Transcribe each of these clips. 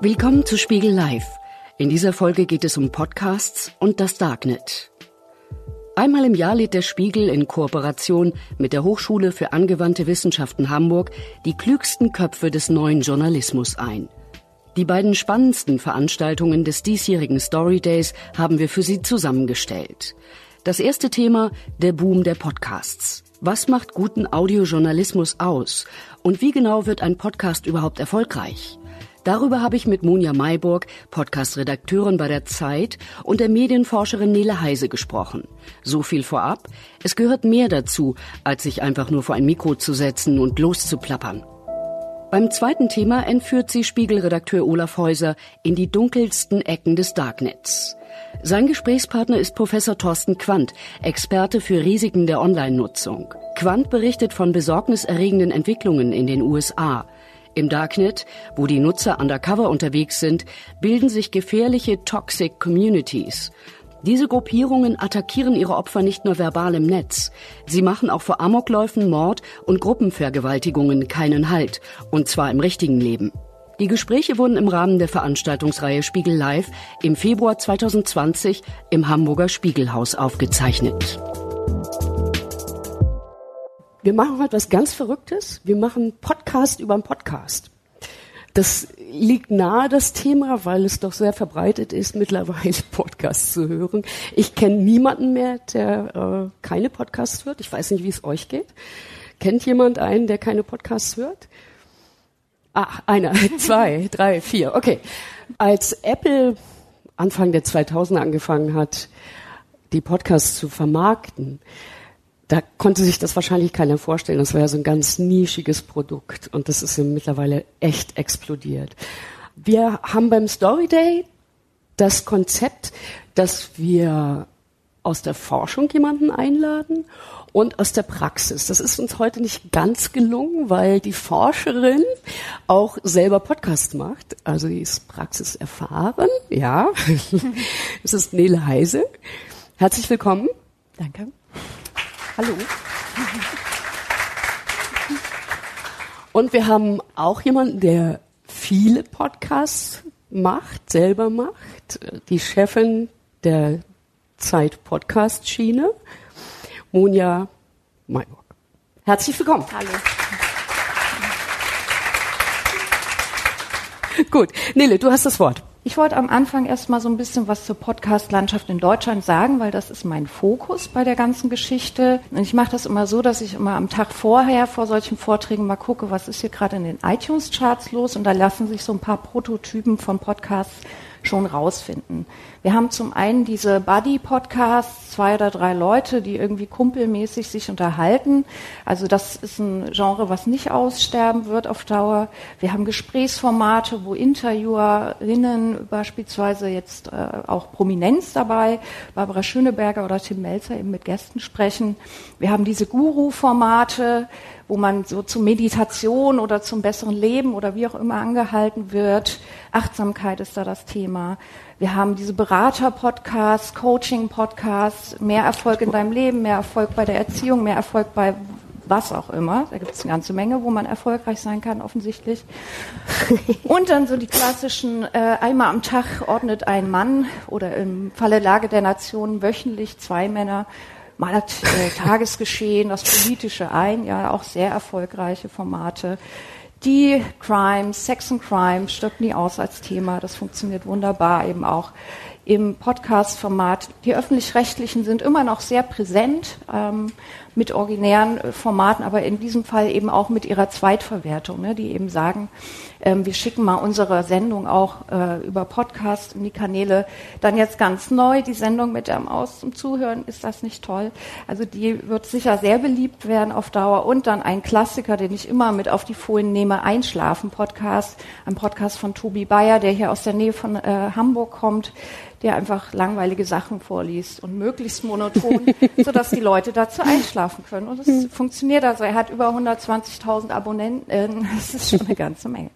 Willkommen zu Spiegel Live. In dieser Folge geht es um Podcasts und das Darknet. Einmal im Jahr lädt der Spiegel in Kooperation mit der Hochschule für angewandte Wissenschaften Hamburg die klügsten Köpfe des neuen Journalismus ein. Die beiden spannendsten Veranstaltungen des diesjährigen Story Days haben wir für Sie zusammengestellt. Das erste Thema, der Boom der Podcasts. Was macht guten Audiojournalismus aus? Und wie genau wird ein Podcast überhaupt erfolgreich? Darüber habe ich mit Monja Mayburg, Podcast-Redakteurin bei der Zeit, und der Medienforscherin Nele Heise gesprochen. So viel vorab. Es gehört mehr dazu, als sich einfach nur vor ein Mikro zu setzen und loszuplappern. Beim zweiten Thema entführt sie Spiegelredakteur Olaf Häuser in die dunkelsten Ecken des Darknets. Sein Gesprächspartner ist Professor Thorsten Quandt, Experte für Risiken der Online-Nutzung. Quandt berichtet von besorgniserregenden Entwicklungen in den USA – im Darknet, wo die Nutzer undercover unterwegs sind, bilden sich gefährliche Toxic Communities. Diese Gruppierungen attackieren ihre Opfer nicht nur verbal im Netz. Sie machen auch vor Amokläufen, Mord und Gruppenvergewaltigungen keinen Halt. Und zwar im richtigen Leben. Die Gespräche wurden im Rahmen der Veranstaltungsreihe Spiegel Live im Februar 2020 im Hamburger Spiegelhaus aufgezeichnet. Wir machen heute was ganz Verrücktes. Wir machen Podcast über einen Podcast. Das liegt nahe, das Thema, weil es doch sehr verbreitet ist, mittlerweile Podcasts zu hören. Ich kenne niemanden mehr, der äh, keine Podcasts hört. Ich weiß nicht, wie es euch geht. Kennt jemand einen, der keine Podcasts hört? Ah, einer, zwei, drei, vier. Okay. Als Apple Anfang der 2000er angefangen hat, die Podcasts zu vermarkten, da konnte sich das wahrscheinlich keiner vorstellen. Das war ja so ein ganz nischiges Produkt und das ist ja mittlerweile echt explodiert. Wir haben beim Story Day das Konzept, dass wir aus der Forschung jemanden einladen und aus der Praxis. Das ist uns heute nicht ganz gelungen, weil die Forscherin auch selber Podcast macht. Also die ist praxiserfahren, ja. Es ist Nele Heise. Herzlich willkommen. Danke. Hallo. Und wir haben auch jemanden, der viele Podcasts macht, selber macht, die Chefin der Zeit Podcast Schiene, Monja Mayburg. Herzlich willkommen. Hallo. Gut, Nele, du hast das Wort. Ich wollte am Anfang erstmal so ein bisschen was zur Podcast-Landschaft in Deutschland sagen, weil das ist mein Fokus bei der ganzen Geschichte. Und ich mache das immer so, dass ich immer am Tag vorher vor solchen Vorträgen mal gucke, was ist hier gerade in den iTunes-Charts los und da lassen sich so ein paar Prototypen von Podcasts schon rausfinden. Wir haben zum einen diese Buddy-Podcasts, zwei oder drei Leute, die irgendwie kumpelmäßig sich unterhalten. Also das ist ein Genre, was nicht aussterben wird auf Dauer. Wir haben Gesprächsformate, wo Interviewerinnen beispielsweise jetzt äh, auch Prominenz dabei, Barbara Schöneberger oder Tim Melzer eben mit Gästen sprechen. Wir haben diese Guru-Formate, wo man so zur Meditation oder zum besseren Leben oder wie auch immer angehalten wird. Achtsamkeit ist da das Thema. Wir haben diese Berater-Podcasts, Coaching-Podcasts, mehr Erfolg in deinem Leben, mehr Erfolg bei der Erziehung, mehr Erfolg bei was auch immer. Da gibt es eine ganze Menge, wo man erfolgreich sein kann, offensichtlich. Und dann so die klassischen, äh, einmal am Tag ordnet ein Mann oder im Falle Lage der Nation wöchentlich zwei Männer mal das äh, Tagesgeschehen, das Politische ein, ja, auch sehr erfolgreiche Formate. Die Crime, Sex and Crime stirbt nie aus als Thema. Das funktioniert wunderbar eben auch im Podcast-Format. Die öffentlich-rechtlichen sind immer noch sehr präsent ähm, mit originären äh, Formaten, aber in diesem Fall eben auch mit ihrer Zweitverwertung, ne, die eben sagen, ähm, wir schicken mal unsere Sendung auch äh, über Podcast in die Kanäle. Dann jetzt ganz neu die Sendung mit der Maus zum Zuhören. Ist das nicht toll? Also die wird sicher sehr beliebt werden auf Dauer. Und dann ein Klassiker, den ich immer mit auf die Folien nehme, Einschlafen Podcast. Ein Podcast von Tobi Bayer, der hier aus der Nähe von äh, Hamburg kommt der einfach langweilige Sachen vorliest und möglichst monoton, sodass die Leute dazu einschlafen können. Und es hm. funktioniert also. Er hat über 120.000 Abonnenten. Das ist schon eine ganze Menge.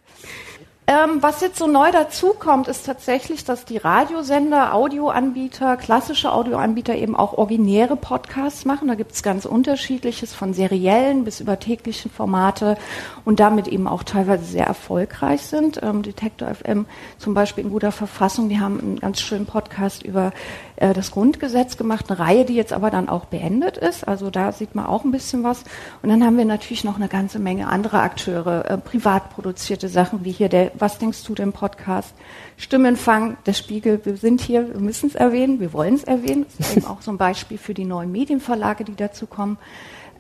Ähm, was jetzt so neu dazukommt, ist tatsächlich, dass die Radiosender, Audioanbieter, klassische Audioanbieter eben auch originäre Podcasts machen. Da gibt es ganz unterschiedliches, von seriellen bis über täglichen Formate und damit eben auch teilweise sehr erfolgreich sind. Ähm, Detektor FM zum Beispiel in guter Verfassung, die haben einen ganz schönen Podcast über äh, das Grundgesetz gemacht, eine Reihe, die jetzt aber dann auch beendet ist. Also da sieht man auch ein bisschen was. Und dann haben wir natürlich noch eine ganze Menge andere Akteure, äh, privat produzierte Sachen, wie hier der Was denkst du dem Podcast? Stimmenfang, der Spiegel, wir sind hier, wir müssen es erwähnen, wir wollen es erwähnen. Das ist eben auch so ein Beispiel für die neuen Medienverlage, die dazu kommen.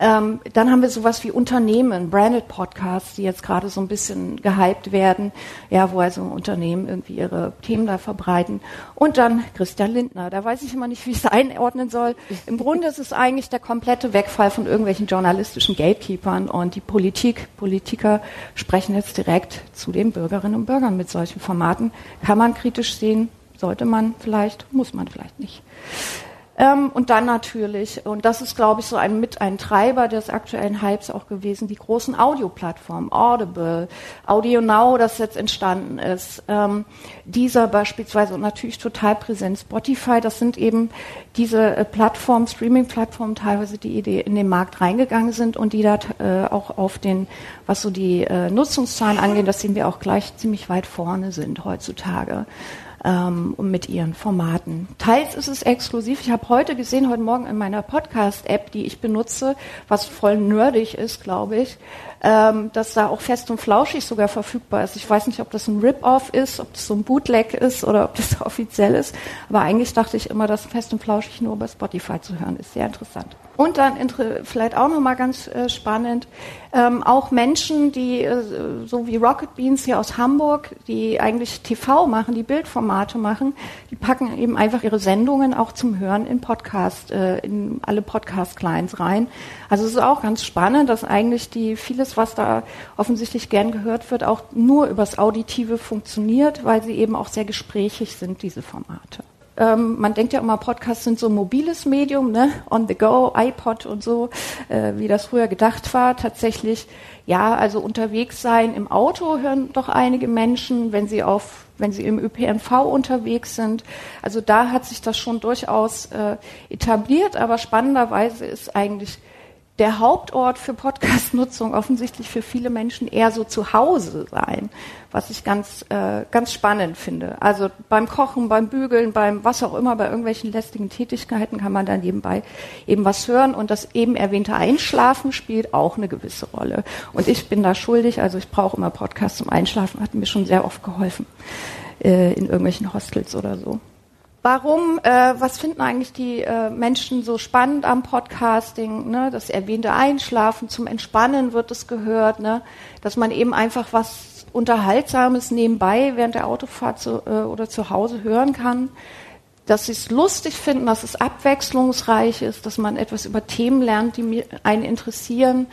Ähm, dann haben wir sowas wie Unternehmen, Branded Podcasts, die jetzt gerade so ein bisschen gehypt werden, ja, wo also Unternehmen irgendwie ihre Themen da verbreiten. Und dann Christian Lindner, da weiß ich immer nicht, wie ich es einordnen soll. Im Grunde ist es eigentlich der komplette Wegfall von irgendwelchen journalistischen Gatekeepern und die Politik, Politiker sprechen jetzt direkt zu den Bürgerinnen und Bürgern mit solchen Formaten. Kann man kritisch sehen, sollte man vielleicht, muss man vielleicht nicht. Ähm, und dann natürlich, und das ist, glaube ich, so ein Treiber des aktuellen Hypes auch gewesen, die großen Audioplattformen, Audible, Audio Now, das jetzt entstanden ist, ähm, dieser beispielsweise und natürlich total präsent Spotify, das sind eben diese äh, Plattformen, Streaming-Plattformen teilweise, die in den Markt reingegangen sind und die da äh, auch auf den, was so die äh, Nutzungszahlen angeht, das sehen wir auch gleich ziemlich weit vorne sind heutzutage ähm, mit ihren Formaten. Teils ist es exklusiv. Ich habe heute gesehen, heute Morgen in meiner Podcast-App, die ich benutze, was voll nerdig ist, glaube ich, ähm, dass da auch fest und flauschig sogar verfügbar ist. Ich weiß nicht, ob das ein Rip-Off ist, ob das so ein Bootleg ist oder ob das offiziell ist. Aber eigentlich dachte ich immer, dass fest und flauschig nur bei Spotify zu hören ist. Sehr interessant. Und dann vielleicht auch nochmal ganz äh, spannend, ähm, auch Menschen, die äh, so wie Rocket Beans hier aus Hamburg, die eigentlich TV machen, die Bildformate machen, die packen eben einfach ihre Sendungen auch zum Hören in Podcast, äh, in alle Podcast-Clients rein. Also es ist auch ganz spannend, dass eigentlich die vieles, was da offensichtlich gern gehört wird, auch nur übers Auditive funktioniert, weil sie eben auch sehr gesprächig sind, diese Formate ähm, man denkt ja immer, Podcasts sind so ein mobiles Medium, ne? on the go, iPod und so, äh, wie das früher gedacht war. Tatsächlich, ja, also unterwegs sein im Auto hören doch einige Menschen, wenn sie auf wenn sie im ÖPNV unterwegs sind. Also da hat sich das schon durchaus äh, etabliert, aber spannenderweise ist eigentlich der Hauptort für Podcast-Nutzung offensichtlich für viele Menschen eher so zu Hause sein, was ich ganz, äh, ganz spannend finde. Also beim Kochen, beim Bügeln, beim was auch immer, bei irgendwelchen lästigen Tätigkeiten kann man dann nebenbei eben was hören und das eben erwähnte Einschlafen spielt auch eine gewisse Rolle. Und ich bin da schuldig, also ich brauche immer Podcasts zum Einschlafen, hat mir schon sehr oft geholfen äh, in irgendwelchen Hostels oder so. Warum, äh, was finden eigentlich die äh, Menschen so spannend am Podcasting? Ne? Das erwähnte Einschlafen, zum Entspannen wird es gehört, ne? dass man eben einfach was Unterhaltsames nebenbei während der Autofahrt zu, äh, oder zu Hause hören kann. Dass sie es lustig finden, dass es abwechslungsreich ist, dass man etwas über Themen lernt, die einen interessieren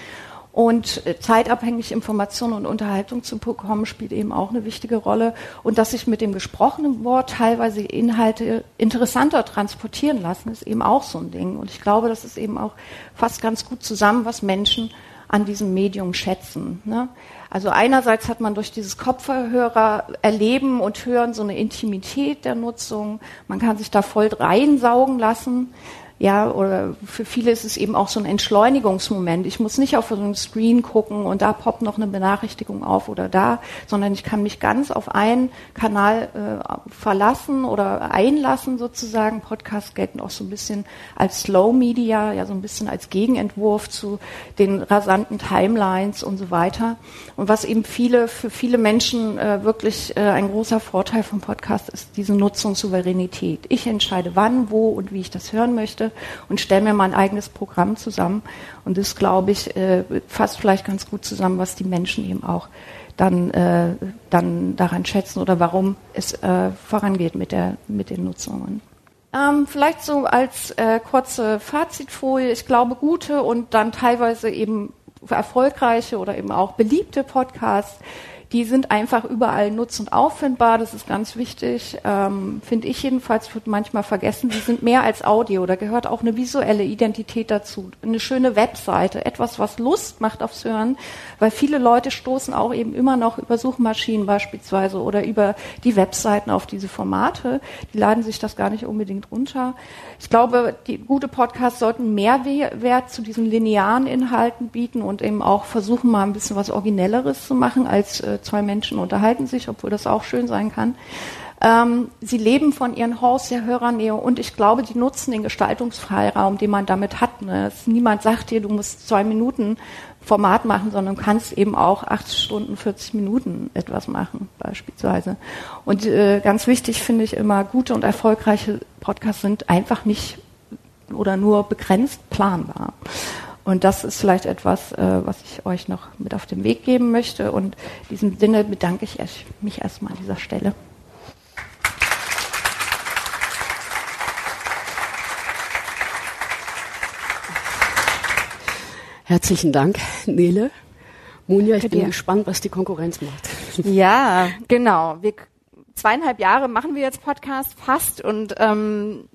und äh, zeitabhängig Informationen und Unterhaltung zu bekommen, spielt eben auch eine wichtige Rolle. Und dass sich mit dem gesprochenen Wort teilweise Inhalte interessanter transportieren lassen, ist eben auch so ein Ding. Und ich glaube, das ist eben auch fast ganz gut zusammen, was Menschen an diesem Medium schätzen. Ne? Also einerseits hat man durch dieses Kopfhörer erleben und hören so eine Intimität der Nutzung. Man kann sich da voll reinsaugen lassen. Ja, oder für viele ist es eben auch so ein Entschleunigungsmoment. Ich muss nicht auf so einen Screen gucken und da poppt noch eine Benachrichtigung auf oder da, sondern ich kann mich ganz auf einen Kanal äh, verlassen oder einlassen sozusagen. Podcasts gelten auch so ein bisschen als Slow Media, ja so ein bisschen als Gegenentwurf zu den rasanten Timelines und so weiter. Und was eben viele, für viele Menschen äh, wirklich äh, ein großer Vorteil vom Podcast ist, diese Nutzungssouveränität. Ich entscheide wann, wo und wie ich das hören möchte und stelle mir mein eigenes Programm zusammen. Und das, glaube ich, äh, fasst vielleicht ganz gut zusammen, was die Menschen eben auch dann, äh, dann daran schätzen oder warum es äh, vorangeht mit, der, mit den Nutzungen. Ähm, vielleicht so als äh, kurze Fazitfolie. Ich glaube, gute und dann teilweise eben erfolgreiche oder eben auch beliebte Podcasts Die sind einfach überall nutz- und auffindbar. Das ist ganz wichtig, ähm, finde ich jedenfalls, wird manchmal vergessen. Die sind mehr als Audio. Da gehört auch eine visuelle Identität dazu. Eine schöne Webseite, etwas, was Lust macht aufs Hören, weil viele Leute stoßen auch eben immer noch über Suchmaschinen beispielsweise oder über die Webseiten auf diese Formate. Die laden sich das gar nicht unbedingt runter. Ich glaube, die gute Podcasts sollten Mehrwert zu diesen linearen Inhalten bieten und eben auch versuchen, mal ein bisschen was Originelleres zu machen, als äh, zwei Menschen unterhalten sich, obwohl das auch schön sein kann. Ähm, sie leben von ihren Hosts der Hörernähe und ich glaube, die nutzen den Gestaltungsfreiraum, den man damit hat. Ne? niemand sagt dir, du musst zwei Minuten Format machen, sondern du kannst eben auch acht Stunden, 40 Minuten etwas machen, beispielsweise. Und äh, ganz wichtig finde ich immer, gute und erfolgreiche Podcasts sind einfach nicht oder nur begrenzt planbar. Und das ist vielleicht etwas, äh, was ich euch noch mit auf den Weg geben möchte. Und in diesem Sinne bedanke ich mich erstmal an dieser Stelle. Herzlichen Dank, Nele. Munja, ich bin gespannt, was die Konkurrenz macht. Ja, genau. Wir, zweieinhalb Jahre machen wir jetzt Podcast fast und ähm,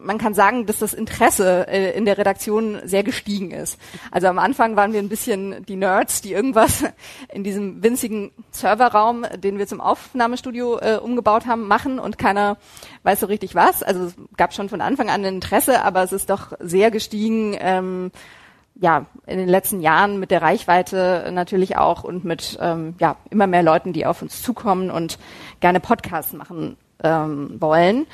man kann sagen, dass das Interesse äh, in der Redaktion sehr gestiegen ist. Also am Anfang waren wir ein bisschen die Nerds, die irgendwas in diesem winzigen Serverraum, den wir zum Aufnahmestudio äh, umgebaut haben, machen und keiner weiß so richtig was. Also es gab schon von Anfang an Interesse, aber es ist doch sehr gestiegen. Ähm, ja, in den letzten Jahren mit der Reichweite natürlich auch und mit ähm, ja, immer mehr Leuten, die auf uns zukommen und gerne Podcasts machen ähm, wollen.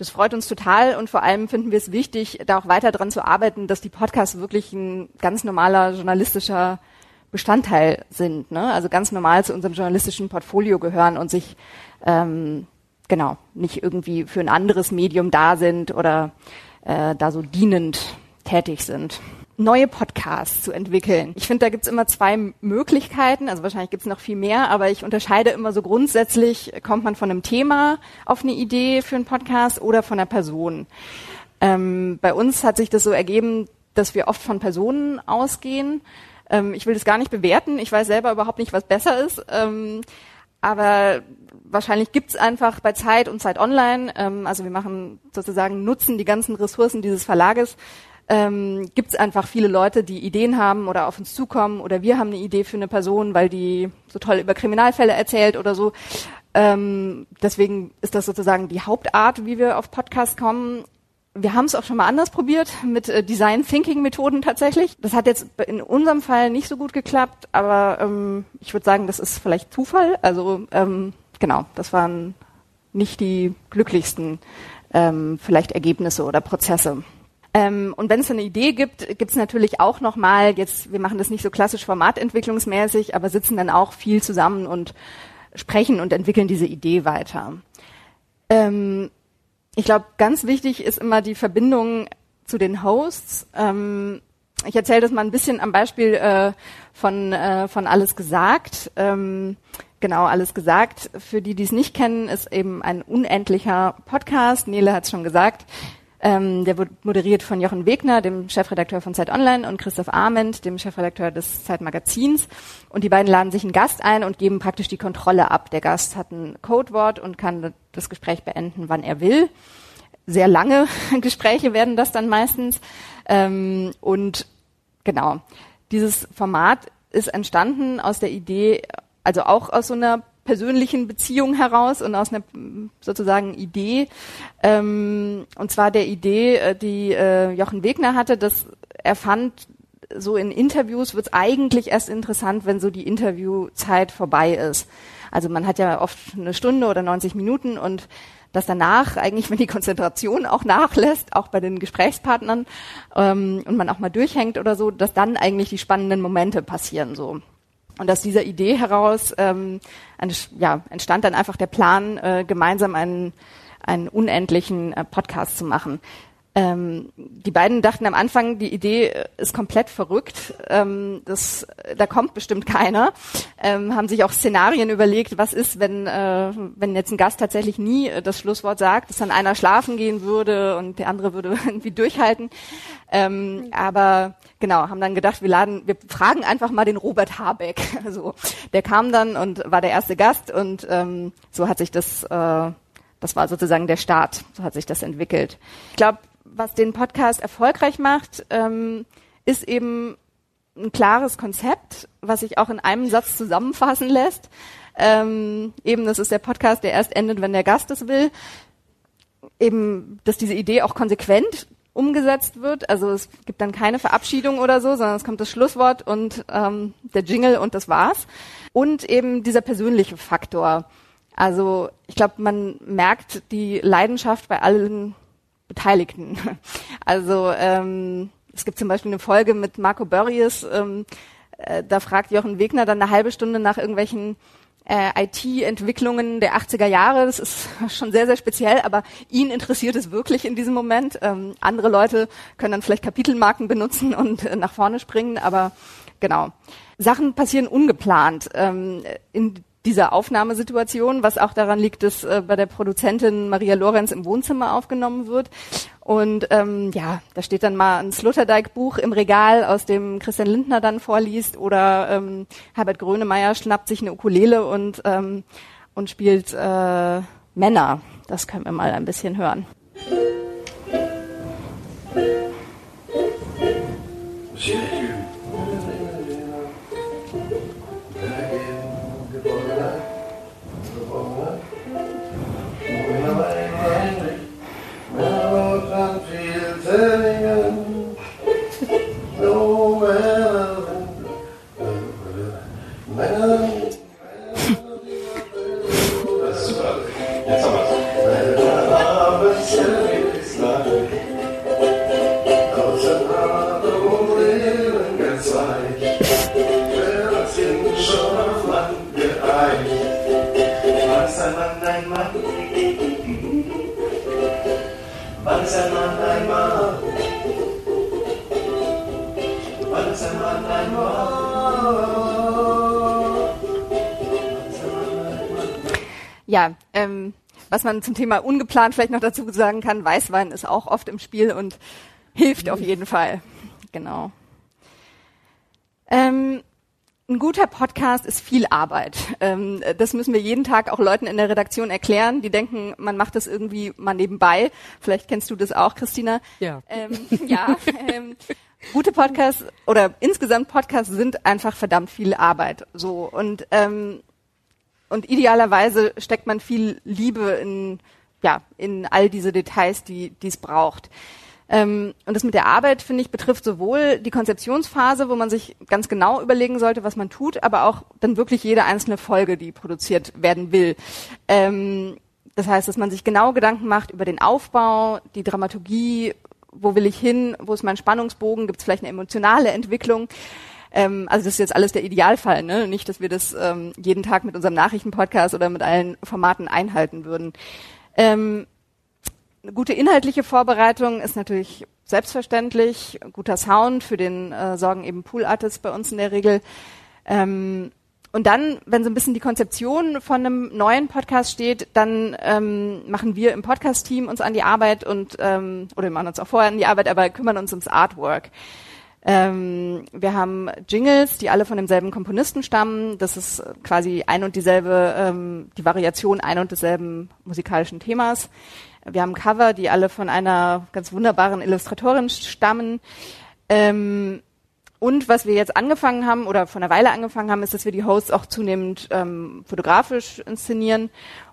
Das freut uns total und vor allem finden wir es wichtig, da auch weiter dran zu arbeiten, dass die Podcasts wirklich ein ganz normaler journalistischer Bestandteil sind, ne? also ganz normal zu unserem journalistischen Portfolio gehören und sich ähm, genau nicht irgendwie für ein anderes Medium da sind oder äh, da so dienend tätig sind neue Podcasts zu entwickeln. Ich finde, da gibt's immer zwei Möglichkeiten, also wahrscheinlich gibt's noch viel mehr, aber ich unterscheide immer so grundsätzlich, kommt man von einem Thema auf eine Idee für einen Podcast oder von einer Person. Ähm, bei uns hat sich das so ergeben, dass wir oft von Personen ausgehen. Ähm, ich will das gar nicht bewerten, ich weiß selber überhaupt nicht, was besser ist. Ähm, aber wahrscheinlich gibt's einfach bei Zeit und Zeit Online, ähm, also wir machen sozusagen, nutzen die ganzen Ressourcen dieses Verlages ähm, gibt es einfach viele Leute, die Ideen haben oder auf uns zukommen oder wir haben eine Idee für eine Person, weil die so toll über Kriminalfälle erzählt oder so. Ähm, deswegen ist das sozusagen die Hauptart, wie wir auf Podcasts kommen. Wir haben es auch schon mal anders probiert mit äh, Design Thinking Methoden tatsächlich. Das hat jetzt in unserem Fall nicht so gut geklappt, aber ähm, ich würde sagen, das ist vielleicht Zufall. Also ähm, genau, das waren nicht die glücklichsten ähm, vielleicht Ergebnisse oder Prozesse. Ähm, und wenn es eine Idee gibt, gibt es natürlich auch nochmal, jetzt, wir machen das nicht so klassisch formatentwicklungsmäßig, aber sitzen dann auch viel zusammen und sprechen und entwickeln diese Idee weiter. Ähm, ich glaube, ganz wichtig ist immer die Verbindung zu den Hosts. Ähm, ich erzähle das mal ein bisschen am Beispiel äh, von, äh, von Alles gesagt. Ähm, genau, Alles gesagt. Für die, die es nicht kennen, ist eben ein unendlicher Podcast. Nele hat es schon gesagt. Ähm, der wird moderiert von Jochen Wegner, dem Chefredakteur von Zeit Online, und Christoph Arment, dem Chefredakteur des Zeitmagazins. Und die beiden laden sich einen Gast ein und geben praktisch die Kontrolle ab. Der Gast hat ein Codewort und kann das Gespräch beenden, wann er will. Sehr lange Gespräche werden das dann meistens. Ähm, und genau, dieses Format ist entstanden aus der Idee, also auch aus so einer persönlichen Beziehung heraus und aus einer sozusagen Idee, ähm, und zwar der Idee, äh, die äh, Jochen Wegner hatte, dass er fand, so in Interviews wird es eigentlich erst interessant, wenn so die Interviewzeit vorbei ist. Also man hat ja oft eine Stunde oder 90 Minuten und dass danach eigentlich, wenn die Konzentration auch nachlässt, auch bei den Gesprächspartnern ähm, und man auch mal durchhängt oder so, dass dann eigentlich die spannenden Momente passieren so. Und aus dieser Idee heraus ähm, ja, entstand dann einfach der Plan, äh, gemeinsam einen, einen unendlichen äh, Podcast zu machen. Ähm, die beiden dachten am Anfang, die Idee ist komplett verrückt, ähm, das, da kommt bestimmt keiner, ähm, haben sich auch Szenarien überlegt, was ist, wenn, äh, wenn jetzt ein Gast tatsächlich nie das Schlusswort sagt, dass dann einer schlafen gehen würde und der andere würde irgendwie durchhalten. Ähm, aber genau, haben dann gedacht, wir laden, wir fragen einfach mal den Robert Habeck. Also der kam dann und war der erste Gast und ähm, so hat sich das, äh, das war sozusagen der Start, so hat sich das entwickelt. Ich glaube, was den Podcast erfolgreich macht, ähm, ist eben ein klares Konzept, was sich auch in einem Satz zusammenfassen lässt. Ähm, eben, das ist der Podcast, der erst endet, wenn der Gast es will. Eben, dass diese Idee auch konsequent umgesetzt wird. Also es gibt dann keine Verabschiedung oder so, sondern es kommt das Schlusswort und ähm, der Jingle und das war's. Und eben dieser persönliche Faktor. Also ich glaube, man merkt die Leidenschaft bei allen Beteiligten. Also ähm, es gibt zum Beispiel eine Folge mit Marco Börries, ähm, äh, da fragt Jochen Wegner dann eine halbe Stunde nach irgendwelchen äh, IT-Entwicklungen der 80er Jahre. Das ist schon sehr, sehr speziell, aber ihn interessiert es wirklich in diesem Moment. Ähm, andere Leute können dann vielleicht Kapitelmarken benutzen und äh, nach vorne springen, aber genau. Sachen passieren ungeplant. Ähm, in dieser Aufnahmesituation, was auch daran liegt, dass äh, bei der Produzentin Maria Lorenz im Wohnzimmer aufgenommen wird. Und ähm, ja, da steht dann mal ein Sloterdijk-Buch im Regal, aus dem Christian Lindner dann vorliest, oder ähm, Herbert Grönemeyer schnappt sich eine Ukulele und, ähm, und spielt äh, Männer. Das können wir mal ein bisschen hören. Ja, ähm, was man zum Thema ungeplant vielleicht noch dazu sagen kann, Weißwein ist auch oft im Spiel und hilft auf jeden Fall. Genau. Ähm, ein guter Podcast ist viel Arbeit. Ähm, das müssen wir jeden Tag auch Leuten in der Redaktion erklären, die denken, man macht das irgendwie mal nebenbei. Vielleicht kennst du das auch, Christina. Ja. Ähm, ja. Ähm, gute Podcasts oder insgesamt Podcasts sind einfach verdammt viel Arbeit. So und ähm, und idealerweise steckt man viel Liebe in, ja, in all diese Details, die es braucht. Ähm, und das mit der Arbeit, finde ich, betrifft sowohl die Konzeptionsphase, wo man sich ganz genau überlegen sollte, was man tut, aber auch dann wirklich jede einzelne Folge, die produziert werden will. Ähm, das heißt, dass man sich genau Gedanken macht über den Aufbau, die Dramaturgie, wo will ich hin, wo ist mein Spannungsbogen, gibt es vielleicht eine emotionale Entwicklung. Ähm, also das ist jetzt alles der Idealfall, ne? Nicht, dass wir das ähm, jeden Tag mit unserem Nachrichtenpodcast oder mit allen Formaten einhalten würden. Ähm, eine gute inhaltliche Vorbereitung ist natürlich selbstverständlich. Guter Sound, für den äh, sorgen eben Pool-Artists bei uns in der Regel. Ähm, und dann, wenn so ein bisschen die Konzeption von einem neuen Podcast steht, dann ähm, machen wir im Podcast-Team uns an die Arbeit und ähm, oder wir machen uns auch vorher an die Arbeit, aber kümmern uns ums Artwork. Ähm, wir haben Jingles, die alle von demselben Komponisten stammen. Das ist quasi ein und dieselbe, ähm, die Variation ein und desselben musikalischen Themas. Wir haben Cover, die alle von einer ganz wunderbaren Illustratorin stammen. Ähm, und was wir jetzt angefangen haben oder vor einer Weile angefangen haben, ist, dass wir die Hosts auch zunehmend ähm, fotografisch inszenieren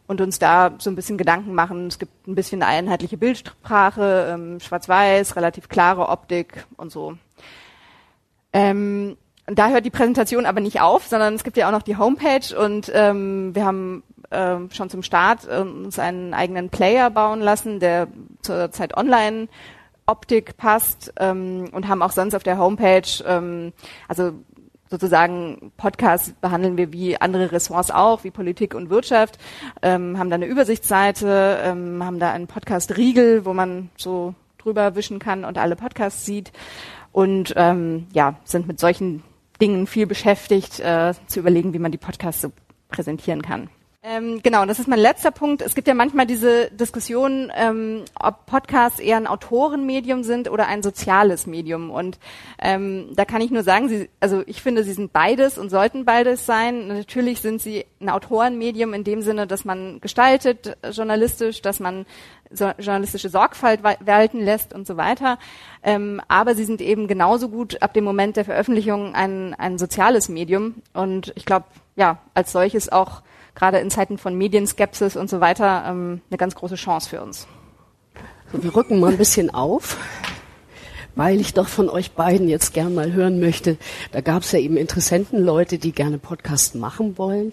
und uns da so ein bisschen Gedanken machen. Es gibt ein bisschen eine einheitliche Bildsprache, ähm, schwarz-weiß, relativ klare Optik und so. Ähm, da hört die Präsentation aber nicht auf, sondern es gibt ja auch noch die Homepage und ähm, wir haben äh, schon zum Start äh, uns einen eigenen Player bauen lassen, der zurzeit online Optik passt ähm, und haben auch sonst auf der Homepage, ähm, also sozusagen Podcasts behandeln wir wie andere Ressorts auch, wie Politik und Wirtschaft, ähm, haben da eine Übersichtsseite, ähm, haben da einen Podcast-Riegel, wo man so drüber wischen kann und alle Podcasts sieht und ähm, ja, sind mit solchen Dingen viel beschäftigt, äh, zu überlegen, wie man die Podcasts so präsentieren kann. Ähm, genau, das ist mein letzter Punkt. Es gibt ja manchmal diese Diskussion, ähm, ob Podcasts eher ein Autorenmedium sind oder ein soziales Medium. Und ähm, da kann ich nur sagen, sie, also ich finde, sie sind beides und sollten beides sein. Natürlich sind sie ein Autorenmedium in dem Sinne, dass man gestaltet journalistisch, dass man so, journalistische Sorgfalt walten lässt und so weiter. Ähm, aber sie sind eben genauso gut ab dem Moment der Veröffentlichung ein, ein soziales Medium. Und ich glaube, ja, als solches auch gerade in Zeiten von Medienskepsis und so weiter ähm, eine ganz große Chance für uns. So, wir rücken mal ein bisschen auf, weil ich doch von euch beiden jetzt gern mal hören möchte. Da gab es ja eben Interessenten, Leute, die gerne Podcasts machen wollen.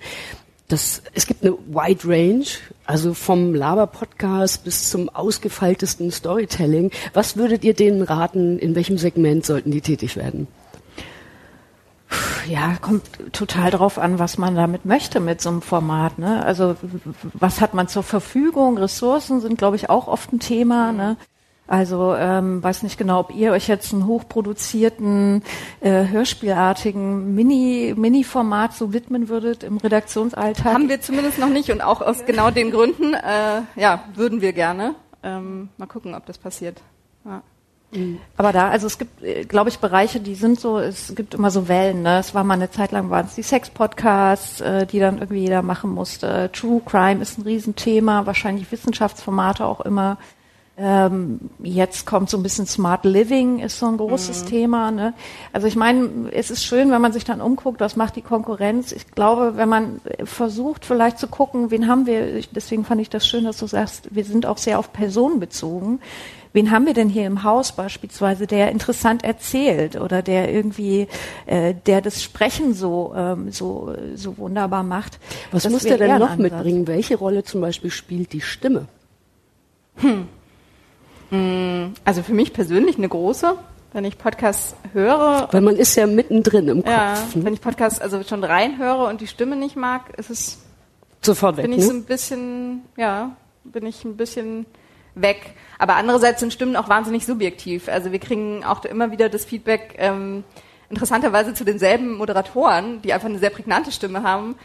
Das, es gibt eine wide range, also vom Laber-Podcast bis zum ausgefeiltesten Storytelling. Was würdet ihr denen raten? In welchem Segment sollten die tätig werden? Ja, kommt total drauf an, was man damit möchte mit so einem Format. Ne? Also was hat man zur Verfügung? Ressourcen sind, glaube ich, auch oft ein Thema. Ne? Also ähm, weiß nicht genau, ob ihr euch jetzt einen hochproduzierten, äh, hörspielartigen Mini, Mini-Format so widmen würdet im Redaktionsalltag. Haben wir zumindest noch nicht und auch aus genau den Gründen, äh, ja, würden wir gerne. Ähm, mal gucken, ob das passiert. Ja. Mhm. Aber da, also es gibt, äh, glaube ich, Bereiche, die sind so, es gibt immer so Wellen. Ne? Es war mal eine Zeit lang, waren es die Sex-Podcasts, äh, die dann irgendwie jeder machen musste. True Crime ist ein Riesenthema, wahrscheinlich Wissenschaftsformate auch immer. Ähm, jetzt kommt so ein bisschen Smart Living, ist so ein großes mhm. Thema. Ne? Also ich meine, es ist schön, wenn man sich dann umguckt, was macht die Konkurrenz. Ich glaube, wenn man versucht, vielleicht zu gucken, wen haben wir, deswegen fand ich das schön, dass du sagst, wir sind auch sehr auf Personen bezogen wen haben wir denn hier im Haus beispielsweise, der interessant erzählt oder der irgendwie, äh, der das Sprechen so, ähm, so, so wunderbar macht. Was muss der denn noch mitbringen? Welche Rolle zum Beispiel spielt die Stimme? Hm. Also für mich persönlich eine große wenn ich Podcasts höre. Weil man ist ja mittendrin im Kopf. Ja, ne? wenn ich Podcasts also schon reinhöre und die Stimme nicht mag, ist es sofort weg. Bin ich ne? so ein bisschen, ja, bin ich ein bisschen weg. Aber andererseits sind Stimmen auch wahnsinnig subjektiv. Also wir kriegen auch immer wieder das Feedback, ähm, interessanterweise zu denselben Moderatoren, die einfach eine sehr prägnante Stimme haben,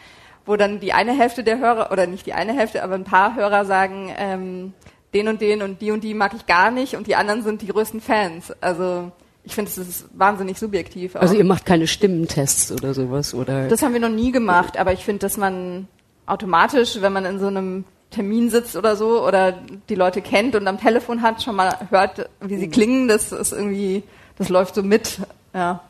wo dann die eine Hälfte der Hörer, oder nicht die eine Hälfte, aber ein paar Hörer sagen, ähm, den und den und die und die mag ich gar nicht und die anderen sind die größten Fans. Also ich finde, es ist wahnsinnig subjektiv. Auch. Also ihr macht keine Stimmentests oder sowas, oder? Das haben wir noch nie gemacht, aber ich finde, dass man automatisch, wenn man in so einem Termin sitzt oder so oder die Leute kennt und am Telefon hat, schon mal hört, wie sie mhm. klingen, das ist irgendwie, das läuft so mit, ja.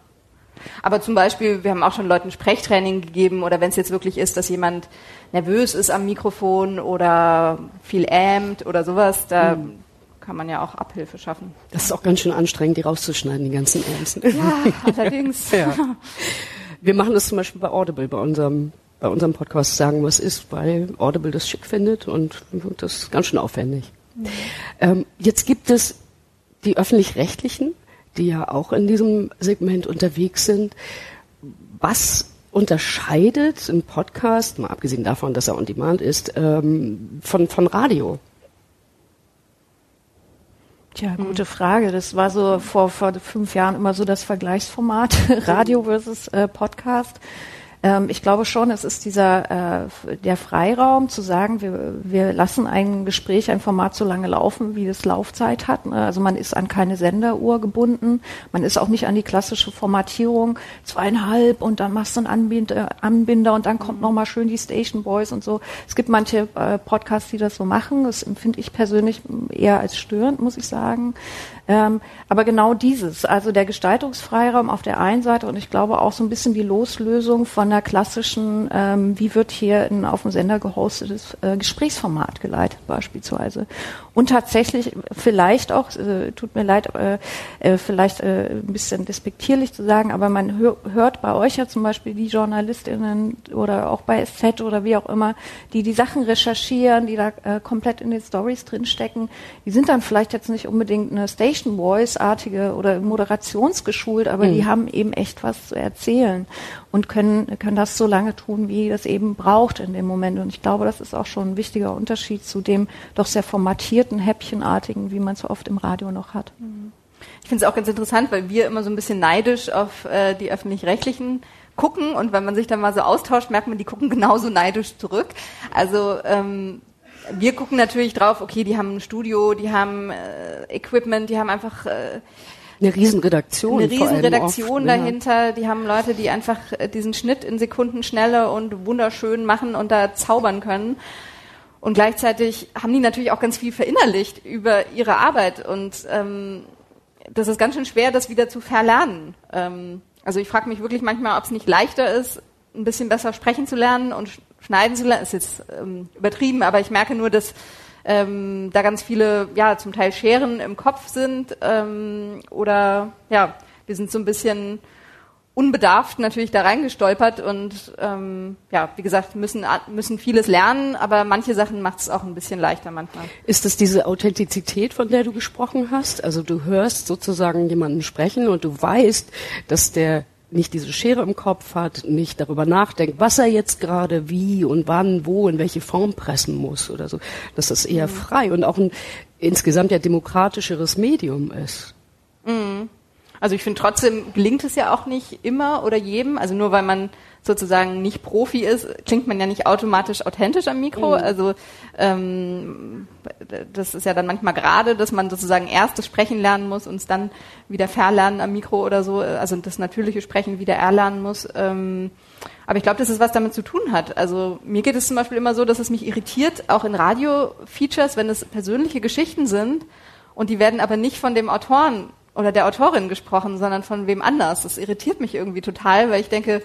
Aber zum Beispiel, wir haben auch schon Leuten Sprechtraining gegeben oder wenn es jetzt wirklich ist, dass jemand nervös ist am Mikrofon oder viel ähmt oder sowas, da mhm. kann man ja auch Abhilfe schaffen. Das ist auch ganz schön anstrengend, die rauszuschneiden, die ganzen Ämsen. Ja, allerdings. ja. Wir machen das zum Beispiel bei Audible, bei unserem bei unserem Podcast sagen, was ist, weil Audible das schick findet und das ist ganz schön aufwendig. Mhm. Ähm, jetzt gibt es die öffentlich-rechtlichen, die ja auch in diesem Segment unterwegs sind. Was unterscheidet ein Podcast, mal abgesehen davon, dass er on demand ist, ähm, von, von Radio? Tja, gute Frage. Das war so vor, vor fünf Jahren immer so das Vergleichsformat, Radio versus äh, Podcast. Ähm, ich glaube schon, es ist dieser äh, der Freiraum zu sagen, wir, wir lassen ein Gespräch, ein Format so lange laufen, wie es Laufzeit hat. Ne? Also man ist an keine Senderuhr gebunden, man ist auch nicht an die klassische Formatierung zweieinhalb und dann machst du einen Anbinder, Anbinder und dann kommt nochmal schön die Station Boys und so. Es gibt manche äh, Podcasts, die das so machen. Das empfinde ich persönlich eher als störend, muss ich sagen. Ähm, aber genau dieses, also der Gestaltungsfreiraum auf der einen Seite und ich glaube auch so ein bisschen die Loslösung von der klassischen, ähm, wie wird hier ein auf dem Sender gehostetes äh, Gesprächsformat geleitet beispielsweise. Und tatsächlich vielleicht auch, äh, tut mir leid, äh, äh, vielleicht äh, ein bisschen despektierlich zu sagen, aber man hör, hört bei euch ja zum Beispiel die JournalistInnen oder auch bei SZ oder wie auch immer, die die Sachen recherchieren, die da äh, komplett in den Stories drinstecken, die sind dann vielleicht jetzt nicht unbedingt eine Station Station Voice-artige oder moderationsgeschult, aber mhm. die haben eben echt was zu erzählen und können, können das so lange tun, wie das eben braucht in dem Moment. Und ich glaube, das ist auch schon ein wichtiger Unterschied zu dem doch sehr formatierten, häppchenartigen, wie man es so oft im Radio noch hat. Mhm. Ich finde es auch ganz interessant, weil wir immer so ein bisschen neidisch auf äh, die öffentlich-rechtlichen gucken und wenn man sich dann mal so austauscht, merkt man, die gucken genauso neidisch zurück. Also ähm, wir gucken natürlich drauf, okay, die haben ein Studio, die haben äh, Equipment, die haben einfach äh, eine Riesenredaktion. Eine Riesenredaktion dahinter. Ja. Die haben Leute, die einfach äh, diesen Schnitt in Sekundenschnelle und wunderschön machen und da zaubern können. Und gleichzeitig haben die natürlich auch ganz viel verinnerlicht über ihre Arbeit. Und ähm, das ist ganz schön schwer, das wieder zu verlernen. Ähm, also ich frage mich wirklich manchmal, ob es nicht leichter ist, ein bisschen besser sprechen zu lernen und schneiden zu lernen. Ist jetzt ähm, übertrieben, aber ich merke nur, dass ähm, da ganz viele, ja, zum Teil Scheren im Kopf sind ähm, oder ja, wir sind so ein bisschen unbedarft natürlich da reingestolpert und ähm, ja, wie gesagt, müssen müssen vieles lernen, aber manche Sachen macht es auch ein bisschen leichter manchmal. Ist das diese Authentizität, von der du gesprochen hast? Also du hörst sozusagen jemanden sprechen und du weißt, dass der nicht diese Schere im Kopf hat, nicht darüber nachdenkt, was er jetzt gerade wie und wann, wo, in welche Form pressen muss oder so. Dass das eher mhm. frei und auch ein insgesamt ja demokratischeres Medium ist. Mhm. Also ich finde trotzdem gelingt es ja auch nicht immer oder jedem. Also nur weil man sozusagen nicht Profi ist, klingt man ja nicht automatisch authentisch am Mikro. Mhm. Also ähm, das ist ja dann manchmal gerade, dass man sozusagen erst das Sprechen lernen muss und es dann wieder verlernen am Mikro oder so, also das natürliche Sprechen wieder erlernen muss. Ähm, aber ich glaube, dass es was damit zu tun hat. Also mir geht es zum Beispiel immer so, dass es mich irritiert, auch in Radio-Features, wenn es persönliche Geschichten sind und die werden aber nicht von dem Autoren oder der Autorin gesprochen, sondern von wem anders. Das irritiert mich irgendwie total, weil ich denke,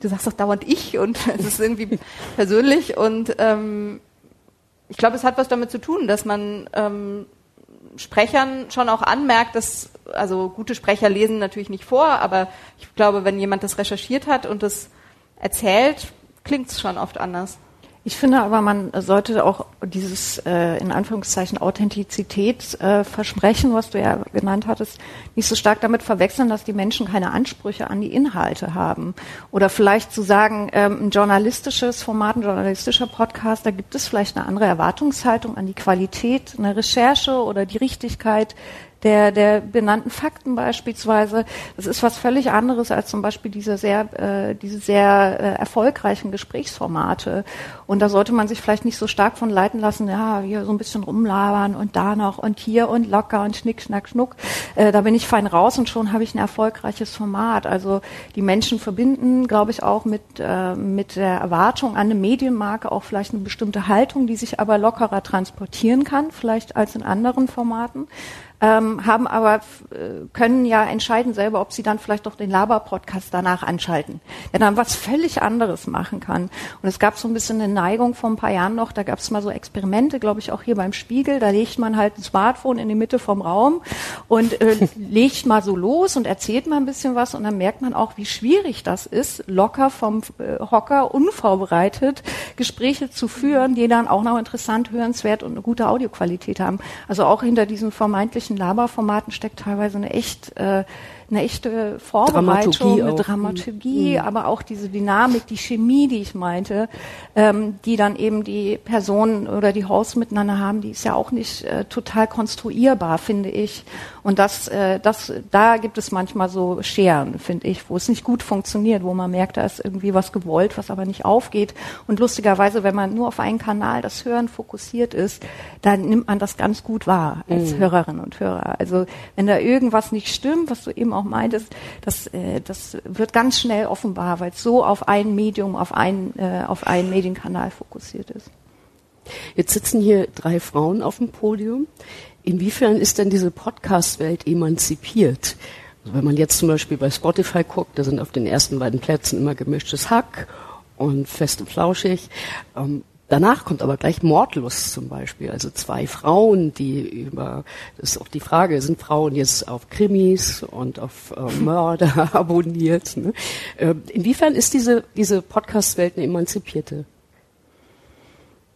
du sagst doch dauernd ich und es ist irgendwie persönlich und ähm, ich glaube, es hat was damit zu tun, dass man ähm, Sprechern schon auch anmerkt, dass, also gute Sprecher lesen natürlich nicht vor, aber ich glaube, wenn jemand das recherchiert hat und das erzählt, klingt es schon oft anders. Ich finde aber, man sollte auch dieses äh, in Anführungszeichen Authentizität äh, versprechen, was du ja genannt hattest, nicht so stark damit verwechseln, dass die Menschen keine Ansprüche an die Inhalte haben. Oder vielleicht zu sagen, ähm, ein journalistisches Format, ein journalistischer Podcast, da gibt es vielleicht eine andere Erwartungshaltung an die Qualität, eine Recherche oder die Richtigkeit der, der benannten Fakten beispielsweise. Das ist was völlig anderes als zum Beispiel diese sehr, äh, diese sehr äh, erfolgreichen Gesprächsformate. Und da sollte man sich vielleicht nicht so stark von leiten lassen, ja, hier so ein bisschen rumlabern und da noch und hier und locker und schnick, schnack, schnuck. Äh, da bin ich fein raus und schon habe ich ein erfolgreiches Format. Also die Menschen verbinden, glaube ich, auch mit, äh, mit der Erwartung an eine Medienmarke auch vielleicht eine bestimmte Haltung, die sich aber lockerer transportieren kann, vielleicht als in anderen Formaten ähm, haben aber äh, können ja entscheiden selber, ob sie dann vielleicht doch den Laber-Podcast danach anschalten, der dann was völlig anderes machen kann. Und es gab so ein bisschen eine Neigung vor ein paar Jahren noch, da gab es mal so Experimente, glaube ich, auch hier beim Spiegel, da legt man halt ein Smartphone in die Mitte vom Raum und äh, legt mal so los und erzählt mal ein bisschen was und dann merkt man auch, wie schwierig das ist, locker vom äh, Hocker, unvorbereitet Gespräche zu führen, die dann auch noch interessant, hörenswert und eine gute Audioqualität haben. Also auch hinter diesen vermeintlichen solchen Laberformaten steckt teilweise eine echt äh, eine echte Vorbereitung, eine Dramaturgie, mhm. aber auch diese Dynamik, die Chemie, die ich meinte, ähm, die dann eben die Personen oder die Hosts miteinander haben, die ist ja auch nicht äh, total konstruierbar, finde ich. Und das, äh, das, da gibt es manchmal so Scheren, finde ich, wo es nicht gut funktioniert, wo man merkt, da ist irgendwie was gewollt, was aber nicht aufgeht. Und lustigerweise, wenn man nur auf einen Kanal das Hören fokussiert ist, dann nimmt man das ganz gut wahr als mhm. Hörerinnen und Hörer. Also wenn da irgendwas nicht stimmt, was du eben auch meintest, das, äh, das wird ganz schnell offenbar, weil es so auf ein Medium, auf einen, äh, auf einen Medienkanal fokussiert ist. Jetzt sitzen hier drei Frauen auf dem Podium. Inwiefern ist denn diese Podcast-Welt emanzipiert? Also wenn man jetzt zum Beispiel bei Spotify guckt, da sind auf den ersten beiden Plätzen immer gemischtes Hack und fest und flauschig. Ähm, Danach kommt aber gleich Mordlust zum Beispiel. Also zwei Frauen, die über, das ist auch die Frage, sind Frauen jetzt auf Krimis und auf äh, Mörder abonniert? Ne? Äh, inwiefern ist diese, diese Podcast-Welt eine emanzipierte?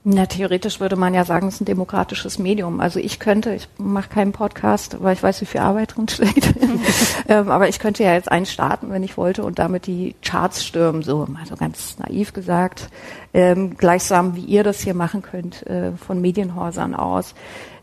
Na, theoretisch würde man ja sagen, es ist ein demokratisches Medium. Also ich könnte, ich mache keinen Podcast, weil ich weiß, wie viel Arbeit drin steckt. ähm, aber ich könnte ja jetzt einen starten, wenn ich wollte, und damit die Charts stürmen, so mal so ganz naiv gesagt, ähm, gleichsam wie ihr das hier machen könnt, äh, von Medienhäusern aus.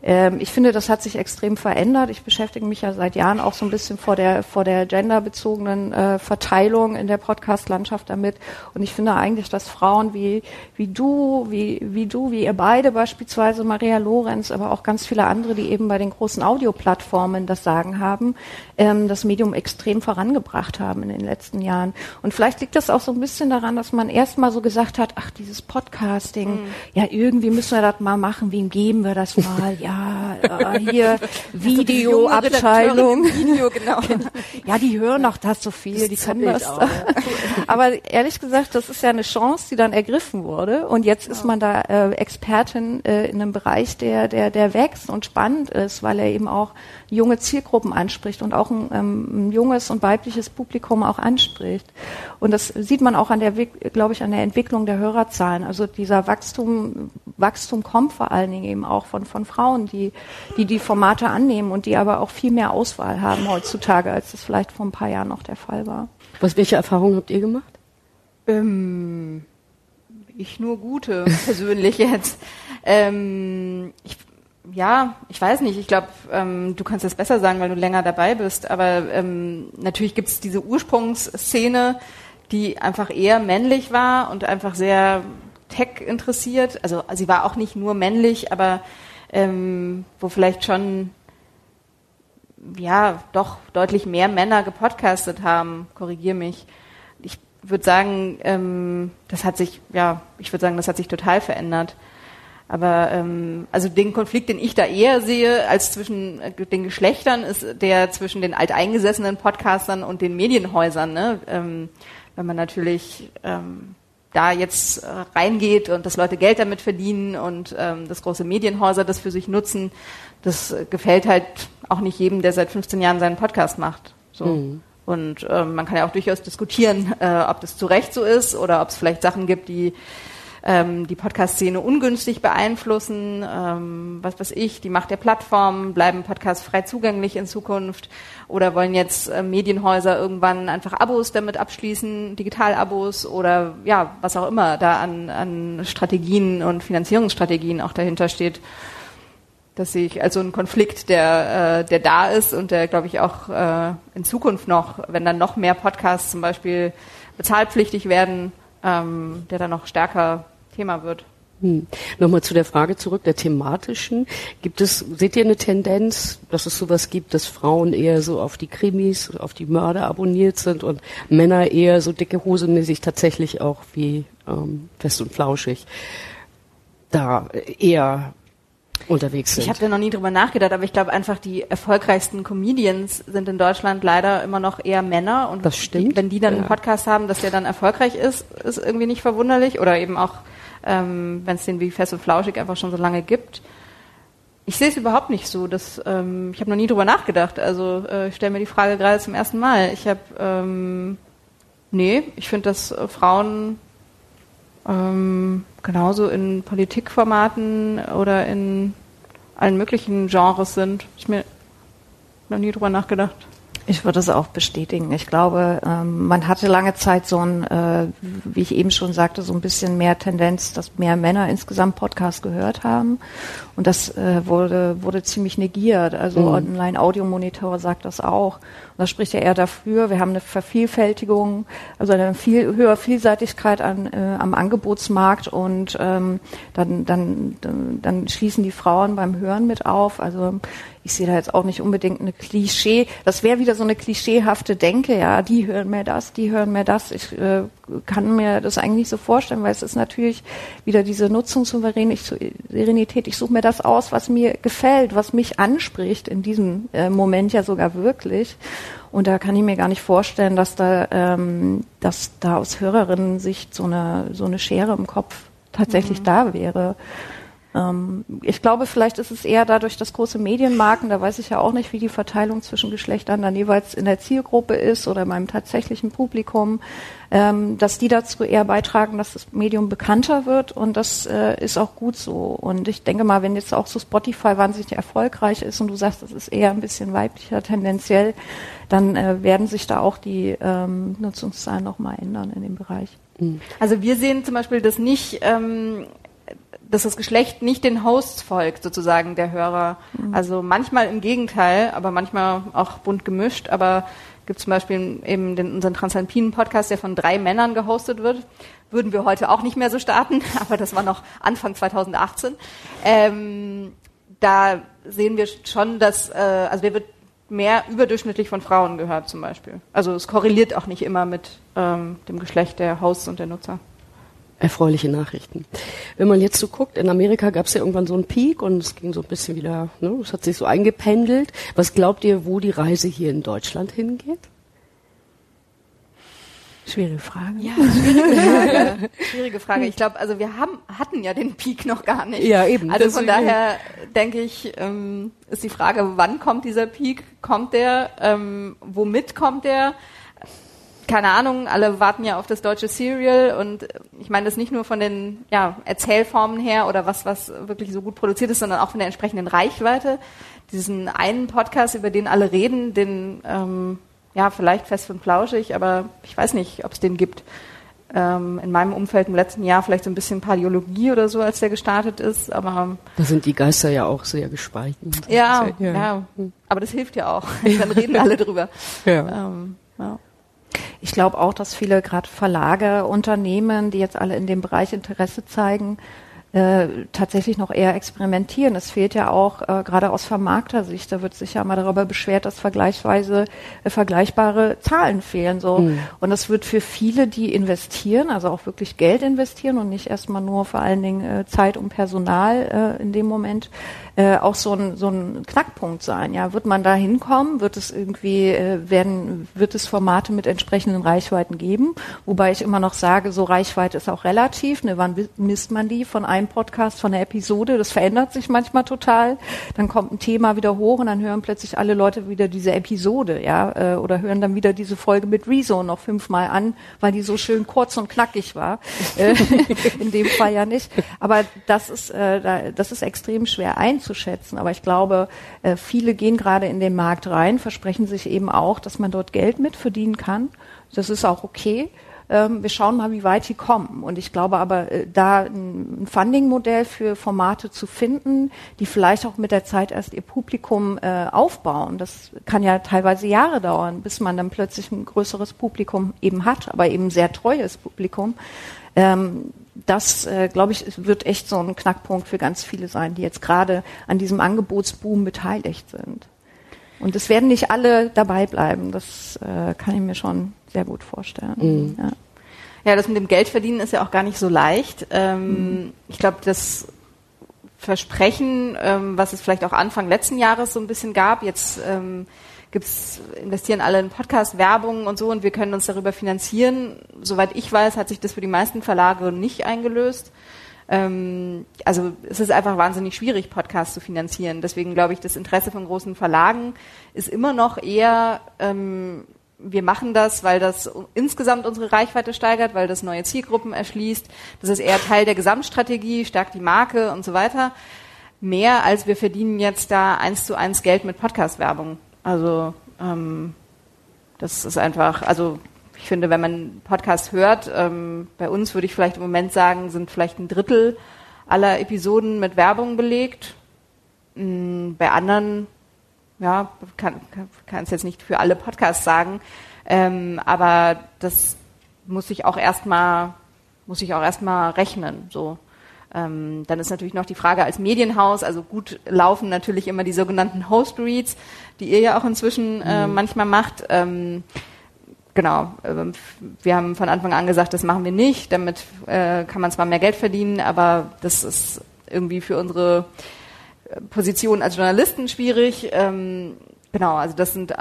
Ähm, ich finde, das hat sich extrem verändert. Ich beschäftige mich ja seit Jahren auch so ein bisschen vor der, vor der genderbezogenen äh, Verteilung in der Podcast-Landschaft damit. Und ich finde eigentlich, dass Frauen wie, wie du, wie, wie du, wie ihr beide beispielsweise, Maria Lorenz, aber auch ganz viele andere, die eben bei den großen Audioplattformen das Sagen haben, ähm, das Medium extrem vorangebracht haben in den letzten Jahren. Und vielleicht liegt das auch so ein bisschen daran, dass man erst mal so gesagt hat, ach, dieses Podcasting, mhm. ja, irgendwie müssen wir das mal machen, wem geben wir das mal? Ja, ja, äh, hier Videoabteilung. Video, genau. Ja, die hören doch das so viel, das die können das. Auch. Aber ehrlich gesagt, das ist ja eine Chance, die dann ergriffen wurde. Und jetzt ist man da äh, Expertin äh, in einem Bereich, der, der, der wächst und spannend ist, weil er eben auch junge Zielgruppen anspricht und auch ein, ähm, ein junges und weibliches Publikum auch anspricht. Und das sieht man auch an der, glaube ich, an der Entwicklung der Hörerzahlen. Also dieser Wachstum, Wachstum kommt vor allen Dingen eben auch von, von Frauen, die, die die Formate annehmen und die aber auch viel mehr Auswahl haben heutzutage, als das vielleicht vor ein paar Jahren noch der Fall war. Was, welche Erfahrungen habt ihr gemacht? Ähm, ich nur gute, persönlich jetzt. Ähm, ich ja, ich weiß nicht. Ich glaube, ähm, du kannst es besser sagen, weil du länger dabei bist. Aber ähm, natürlich gibt es diese Ursprungsszene, die einfach eher männlich war und einfach sehr Tech interessiert. Also sie war auch nicht nur männlich, aber ähm, wo vielleicht schon ja doch deutlich mehr Männer gepodcastet haben. Korrigier mich. Ich würde sagen, ähm, das hat sich ja, ich würde sagen, das hat sich total verändert. Aber ähm, also den Konflikt, den ich da eher sehe als zwischen äh, den Geschlechtern, ist der zwischen den alteingesessenen Podcastern und den Medienhäusern. Ne? Ähm, wenn man natürlich ähm, da jetzt äh, reingeht und dass Leute Geld damit verdienen und ähm, dass große Medienhäuser das für sich nutzen, das gefällt halt auch nicht jedem, der seit 15 Jahren seinen Podcast macht. So. Mhm. Und ähm, man kann ja auch durchaus diskutieren, äh, ob das zu Recht so ist oder ob es vielleicht Sachen gibt, die ähm, die Podcast-Szene ungünstig beeinflussen, ähm, was weiß ich, die Macht der Plattform, bleiben Podcasts frei zugänglich in Zukunft oder wollen jetzt äh, Medienhäuser irgendwann einfach Abos damit abschließen, Digital-Abos oder ja, was auch immer da an, an Strategien und Finanzierungsstrategien auch dahinter steht. Das sehe ich also einen Konflikt, der, äh, der da ist und der, glaube ich, auch äh, in Zukunft noch, wenn dann noch mehr Podcasts zum Beispiel bezahlpflichtig werden, ähm, der dann noch stärker Thema wird. Hm. Nochmal zu der Frage zurück, der thematischen. Gibt es, seht ihr eine Tendenz, dass es sowas gibt, dass Frauen eher so auf die Krimis, auf die Mörder abonniert sind und Männer eher so dicke Hose mäßig tatsächlich auch wie ähm, fest und flauschig da eher unterwegs sind. Ich habe da noch nie drüber nachgedacht, aber ich glaube einfach, die erfolgreichsten Comedians sind in Deutschland leider immer noch eher Männer. Und das stimmt. Die, wenn die dann ja. einen Podcast haben, dass der dann erfolgreich ist, ist irgendwie nicht verwunderlich. Oder eben auch, ähm, wenn es den wie Fest und Flauschig einfach schon so lange gibt. Ich sehe es überhaupt nicht so. Dass, ähm, ich habe noch nie drüber nachgedacht. Also äh, ich stelle mir die Frage gerade zum ersten Mal. Ich habe, ähm, nee, ich finde, dass äh, Frauen ähm, genauso in Politikformaten oder in allen möglichen Genres sind. Ich mir noch nie drüber nachgedacht. Ich würde es auch bestätigen. Ich glaube, ähm, man hatte lange Zeit so ein, äh, wie ich eben schon sagte, so ein bisschen mehr Tendenz, dass mehr Männer insgesamt Podcasts gehört haben. Und das äh, wurde, wurde ziemlich negiert. Also mhm. Online-Audio-Monitor sagt das auch. Und das spricht ja eher dafür. Wir haben eine Vervielfältigung, also eine viel höhere Vielseitigkeit an, äh, am Angebotsmarkt und ähm, dann, dann, dann, dann schließen die Frauen beim Hören mit auf. Also ich sehe da jetzt auch nicht unbedingt eine Klischee. Das wäre wieder so eine klischeehafte Denke, ja, die hören mir das, die hören mir das. Ich äh, kann mir das eigentlich nicht so vorstellen, weil es ist natürlich wieder diese Nutzungssouveränität. Ich suche mir das aus, was mir gefällt, was mich anspricht, in diesem äh, Moment ja sogar wirklich. Und da kann ich mir gar nicht vorstellen, dass da, ähm, dass da aus Hörerinnen-Sicht so eine, so eine Schere im Kopf tatsächlich mhm. da wäre. Ähm, ich glaube, vielleicht ist es eher dadurch, dass große Medienmarken, da weiß ich ja auch nicht, wie die Verteilung zwischen Geschlechtern dann jeweils in der Zielgruppe ist oder in meinem tatsächlichen Publikum, ähm, dass die dazu eher beitragen, dass das Medium bekannter wird und das äh, ist auch gut so. Und ich denke mal, wenn jetzt auch so Spotify wahnsinnig erfolgreich ist und du sagst, das ist eher ein bisschen weiblicher tendenziell, dann äh, werden sich da auch die ähm, Nutzungszahlen nochmal ändern in dem Bereich. Also wir sehen zum Beispiel das nicht ähm, dass das Geschlecht nicht den Hosts folgt, sozusagen der Hörer. Mhm. Also manchmal im Gegenteil, aber manchmal auch bunt gemischt. Aber gibt zum Beispiel eben den, unseren Transalpinen-Podcast, der von drei Männern gehostet wird. Würden wir heute auch nicht mehr so starten, aber das war noch Anfang 2018. Ähm, da sehen wir schon, dass, äh, also der wird mehr überdurchschnittlich von Frauen gehört zum Beispiel. Also es korreliert auch nicht immer mit ähm, dem Geschlecht der Hosts und der Nutzer erfreuliche Nachrichten. Wenn man jetzt so guckt, in Amerika gab es ja irgendwann so einen Peak und es ging so ein bisschen wieder, ne, es hat sich so eingependelt. Was glaubt ihr, wo die Reise hier in Deutschland hingeht? Schwierige Frage. Ja, schwierige Frage. schwierige Frage. Ich glaube, also wir haben, hatten ja den Peak noch gar nicht. Ja, eben. Also von daher denke ich, ähm, ist die Frage, wann kommt dieser Peak? Kommt der? Ähm, womit kommt der? Keine Ahnung, alle warten ja auf das deutsche Serial und ich meine das nicht nur von den ja, Erzählformen her oder was, was wirklich so gut produziert ist, sondern auch von der entsprechenden Reichweite. Diesen einen Podcast, über den alle reden, den, ähm, ja, vielleicht fest und flauschig, aber ich weiß nicht, ob es den gibt. Ähm, in meinem Umfeld im letzten Jahr vielleicht so ein bisschen Pardiologie oder so, als der gestartet ist, aber. Da sind die Geister ja auch sehr gespalten. Ja, ja, ja. Aber das hilft ja auch. Dann reden alle drüber. Ja. Ähm, ja. Ich glaube auch, dass viele gerade Verlage, Unternehmen, die jetzt alle in dem Bereich Interesse zeigen, äh, tatsächlich noch eher experimentieren. Es fehlt ja auch äh, gerade aus Vermarkter-Sicht, da wird sich ja mal darüber beschwert, dass vergleichsweise äh, vergleichbare Zahlen fehlen. So. Mhm. Und das wird für viele, die investieren, also auch wirklich Geld investieren und nicht erstmal nur vor allen Dingen äh, Zeit und Personal äh, in dem Moment, äh, auch so ein, so ein Knackpunkt sein. Ja, wird man da hinkommen? Wird es irgendwie äh, werden, wird es Formate mit entsprechenden Reichweiten geben? Wobei ich immer noch sage, so Reichweite ist auch relativ. Ne, wann misst man die von einem Podcast, von der Episode? Das verändert sich manchmal total. Dann kommt ein Thema wieder hoch und dann hören plötzlich alle Leute wieder diese Episode, ja, äh, oder hören dann wieder diese Folge mit Rezo noch fünfmal an, weil die so schön kurz und knackig war. Äh, in dem Fall ja nicht. Aber das ist, äh, das ist extrem schwer einzuschätzen einzuschätzen. Aber ich glaube, äh, viele gehen gerade in den Markt rein, versprechen sich eben auch, dass man dort Geld mit verdienen kann. Das ist auch okay. Ähm, wir schauen mal, wie weit die kommen. Und ich glaube aber, äh, da ein Funding-Modell für Formate zu finden, die vielleicht auch mit der Zeit erst ihr Publikum äh, aufbauen, das kann ja teilweise Jahre dauern, bis man dann plötzlich ein größeres Publikum eben hat, aber eben sehr treues Publikum. Das, äh, glaube ich, wird echt so ein Knackpunkt für ganz viele sein, die jetzt gerade an diesem Angebotsboom beteiligt sind. Und es werden nicht alle dabei bleiben. Das äh, kann ich mir schon sehr gut vorstellen. Mhm. Ja. ja. das mit dem Geldverdienen ist ja auch gar nicht so leicht. Ähm, mhm. Ich glaube, das Versprechen, ähm, was es vielleicht auch Anfang letzten Jahres so ein bisschen gab, jetzt ähm, gibt's, investieren alle in Podcast-Werbung und so und wir können uns darüber finanzieren. Soweit ich weiß, hat sich das für die meisten Verlage nicht eingelöst. Ähm, also es ist einfach wahnsinnig schwierig, Podcasts zu finanzieren. Deswegen glaube ich, das Interesse von großen Verlagen ist immer noch eher, ähm, wir machen das, weil das insgesamt unsere Reichweite steigert, weil das neue Zielgruppen erschließt. Das ist eher Teil der Gesamtstrategie, stärkt die Marke und so weiter. Mehr als wir verdienen jetzt da eins zu eins Geld mit Podcast-Werbung. Also ähm, das ist einfach, also ich finde, wenn man Podcast hört, ähm, bei uns würde ich vielleicht im Moment sagen, sind vielleicht ein Drittel aller Episoden mit Werbung belegt. Ähm, bei anderen, ja, kann kann es jetzt nicht für alle Podcasts sagen, ähm, aber das muss ich auch erstmal muss ich auch erstmal rechnen. So. Ähm, dann ist natürlich noch die Frage als Medienhaus, also gut laufen natürlich immer die sogenannten Host Reads, die ihr ja auch inzwischen äh, mhm. manchmal macht. Ähm, genau, ähm, wir haben von Anfang an gesagt, das machen wir nicht, damit äh, kann man zwar mehr Geld verdienen, aber das ist irgendwie für unsere äh, Position als Journalisten schwierig. Ähm, genau, also das sind,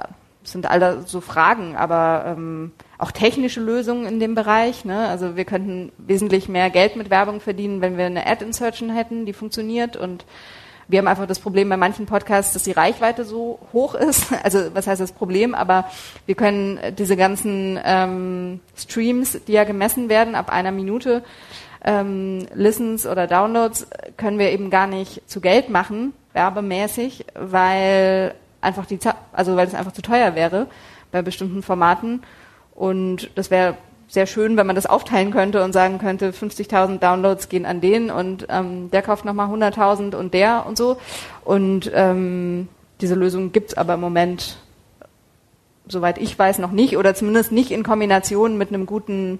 sind all so Fragen, aber ähm, auch technische Lösungen in dem Bereich. Ne? Also wir könnten wesentlich mehr Geld mit Werbung verdienen, wenn wir eine Ad-Insertion hätten, die funktioniert und wir haben einfach das Problem bei manchen Podcasts, dass die Reichweite so hoch ist. Also was heißt das Problem? Aber wir können diese ganzen ähm, Streams, die ja gemessen werden ab einer Minute, ähm, Listens oder Downloads, können wir eben gar nicht zu Geld machen, werbemäßig, weil einfach die, also weil es einfach zu teuer wäre bei bestimmten Formaten. Und das wäre sehr schön, wenn man das aufteilen könnte und sagen könnte, 50.000 Downloads gehen an den und ähm, der kauft nochmal 100.000 und der und so. Und ähm, diese Lösung gibt's aber im Moment, soweit ich weiß, noch nicht oder zumindest nicht in Kombination mit einem guten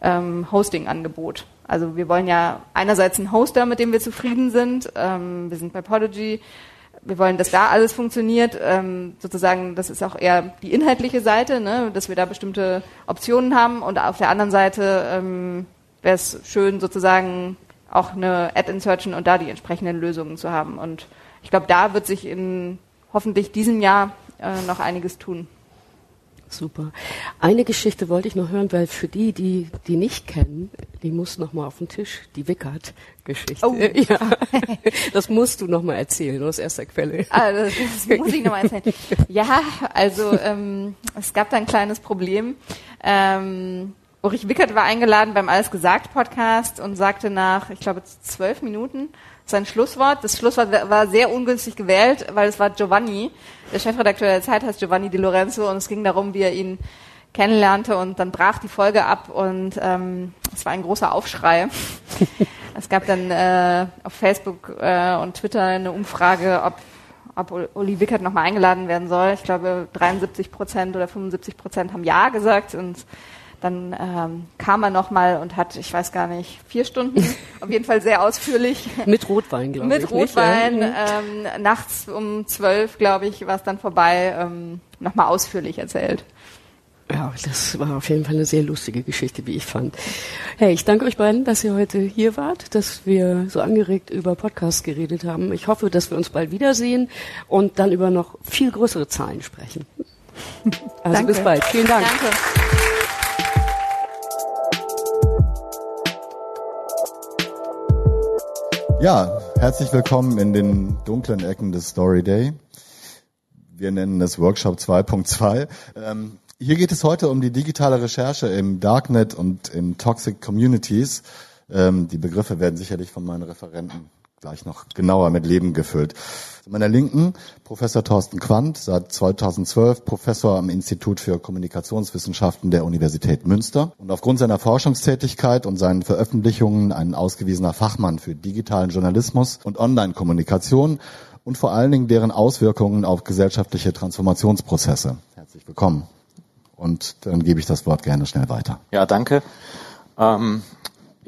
ähm, Hosting-Angebot. Also wir wollen ja einerseits einen Hoster, mit dem wir zufrieden sind. Ähm, wir sind bei Podigy wir wollen, dass da alles funktioniert. Ähm, sozusagen, das ist auch eher die inhaltliche Seite, ne, dass wir da bestimmte Optionen haben. Und auf der anderen Seite ähm, wäre es schön, sozusagen auch eine Ad-Insertion und da die entsprechenden Lösungen zu haben. Und ich glaube, da wird sich in hoffentlich diesem Jahr äh, noch einiges tun. Super. Eine Geschichte wollte ich noch hören, weil für die, die die nicht kennen, die muss noch mal auf den Tisch. Die Wickert-Geschichte. Oh. Ja. Das musst du noch mal erzählen aus erster Quelle. Also, das muss ich noch mal erzählen. Ja, also ähm, es gab da ein kleines Problem. Ähm, Ulrich Wickert war eingeladen beim Alles gesagt Podcast und sagte nach, ich glaube, zwölf Minuten sein Schlusswort. Das Schlusswort war sehr ungünstig gewählt, weil es war Giovanni. Der Chefredakteur der Zeit heißt Giovanni Di Lorenzo und es ging darum, wie er ihn kennenlernte und dann brach die Folge ab und ähm, es war ein großer Aufschrei. es gab dann äh, auf Facebook äh, und Twitter eine Umfrage, ob ob Uli Wickert nochmal eingeladen werden soll. Ich glaube, 73 Prozent oder 75 Prozent haben Ja gesagt und dann ähm, kam er nochmal und hat, ich weiß gar nicht, vier Stunden, auf jeden Fall sehr ausführlich. Mit Rotwein, glaube ich. Mit Rotwein, nicht, ja? ähm, nachts um zwölf, glaube ich, war es dann vorbei, ähm, nochmal ausführlich erzählt. Ja, das war auf jeden Fall eine sehr lustige Geschichte, wie ich fand. Hey, ich danke euch beiden, dass ihr heute hier wart, dass wir so angeregt über Podcasts geredet haben. Ich hoffe, dass wir uns bald wiedersehen und dann über noch viel größere Zahlen sprechen. Also danke. bis bald. Vielen Dank. Danke. Ja, herzlich willkommen in den dunklen Ecken des Story Day. Wir nennen es Workshop 2.2. Ähm, hier geht es heute um die digitale Recherche im Darknet und in Toxic Communities. Ähm, die Begriffe werden sicherlich von meinen Referenten gleich noch genauer mit Leben gefüllt. Zu meiner Linken Professor Thorsten Quandt, seit 2012 Professor am Institut für Kommunikationswissenschaften der Universität Münster und aufgrund seiner Forschungstätigkeit und seinen Veröffentlichungen ein ausgewiesener Fachmann für digitalen Journalismus und Online-Kommunikation und vor allen Dingen deren Auswirkungen auf gesellschaftliche Transformationsprozesse. Herzlich willkommen. Und dann gebe ich das Wort gerne schnell weiter. Ja, danke. Ähm,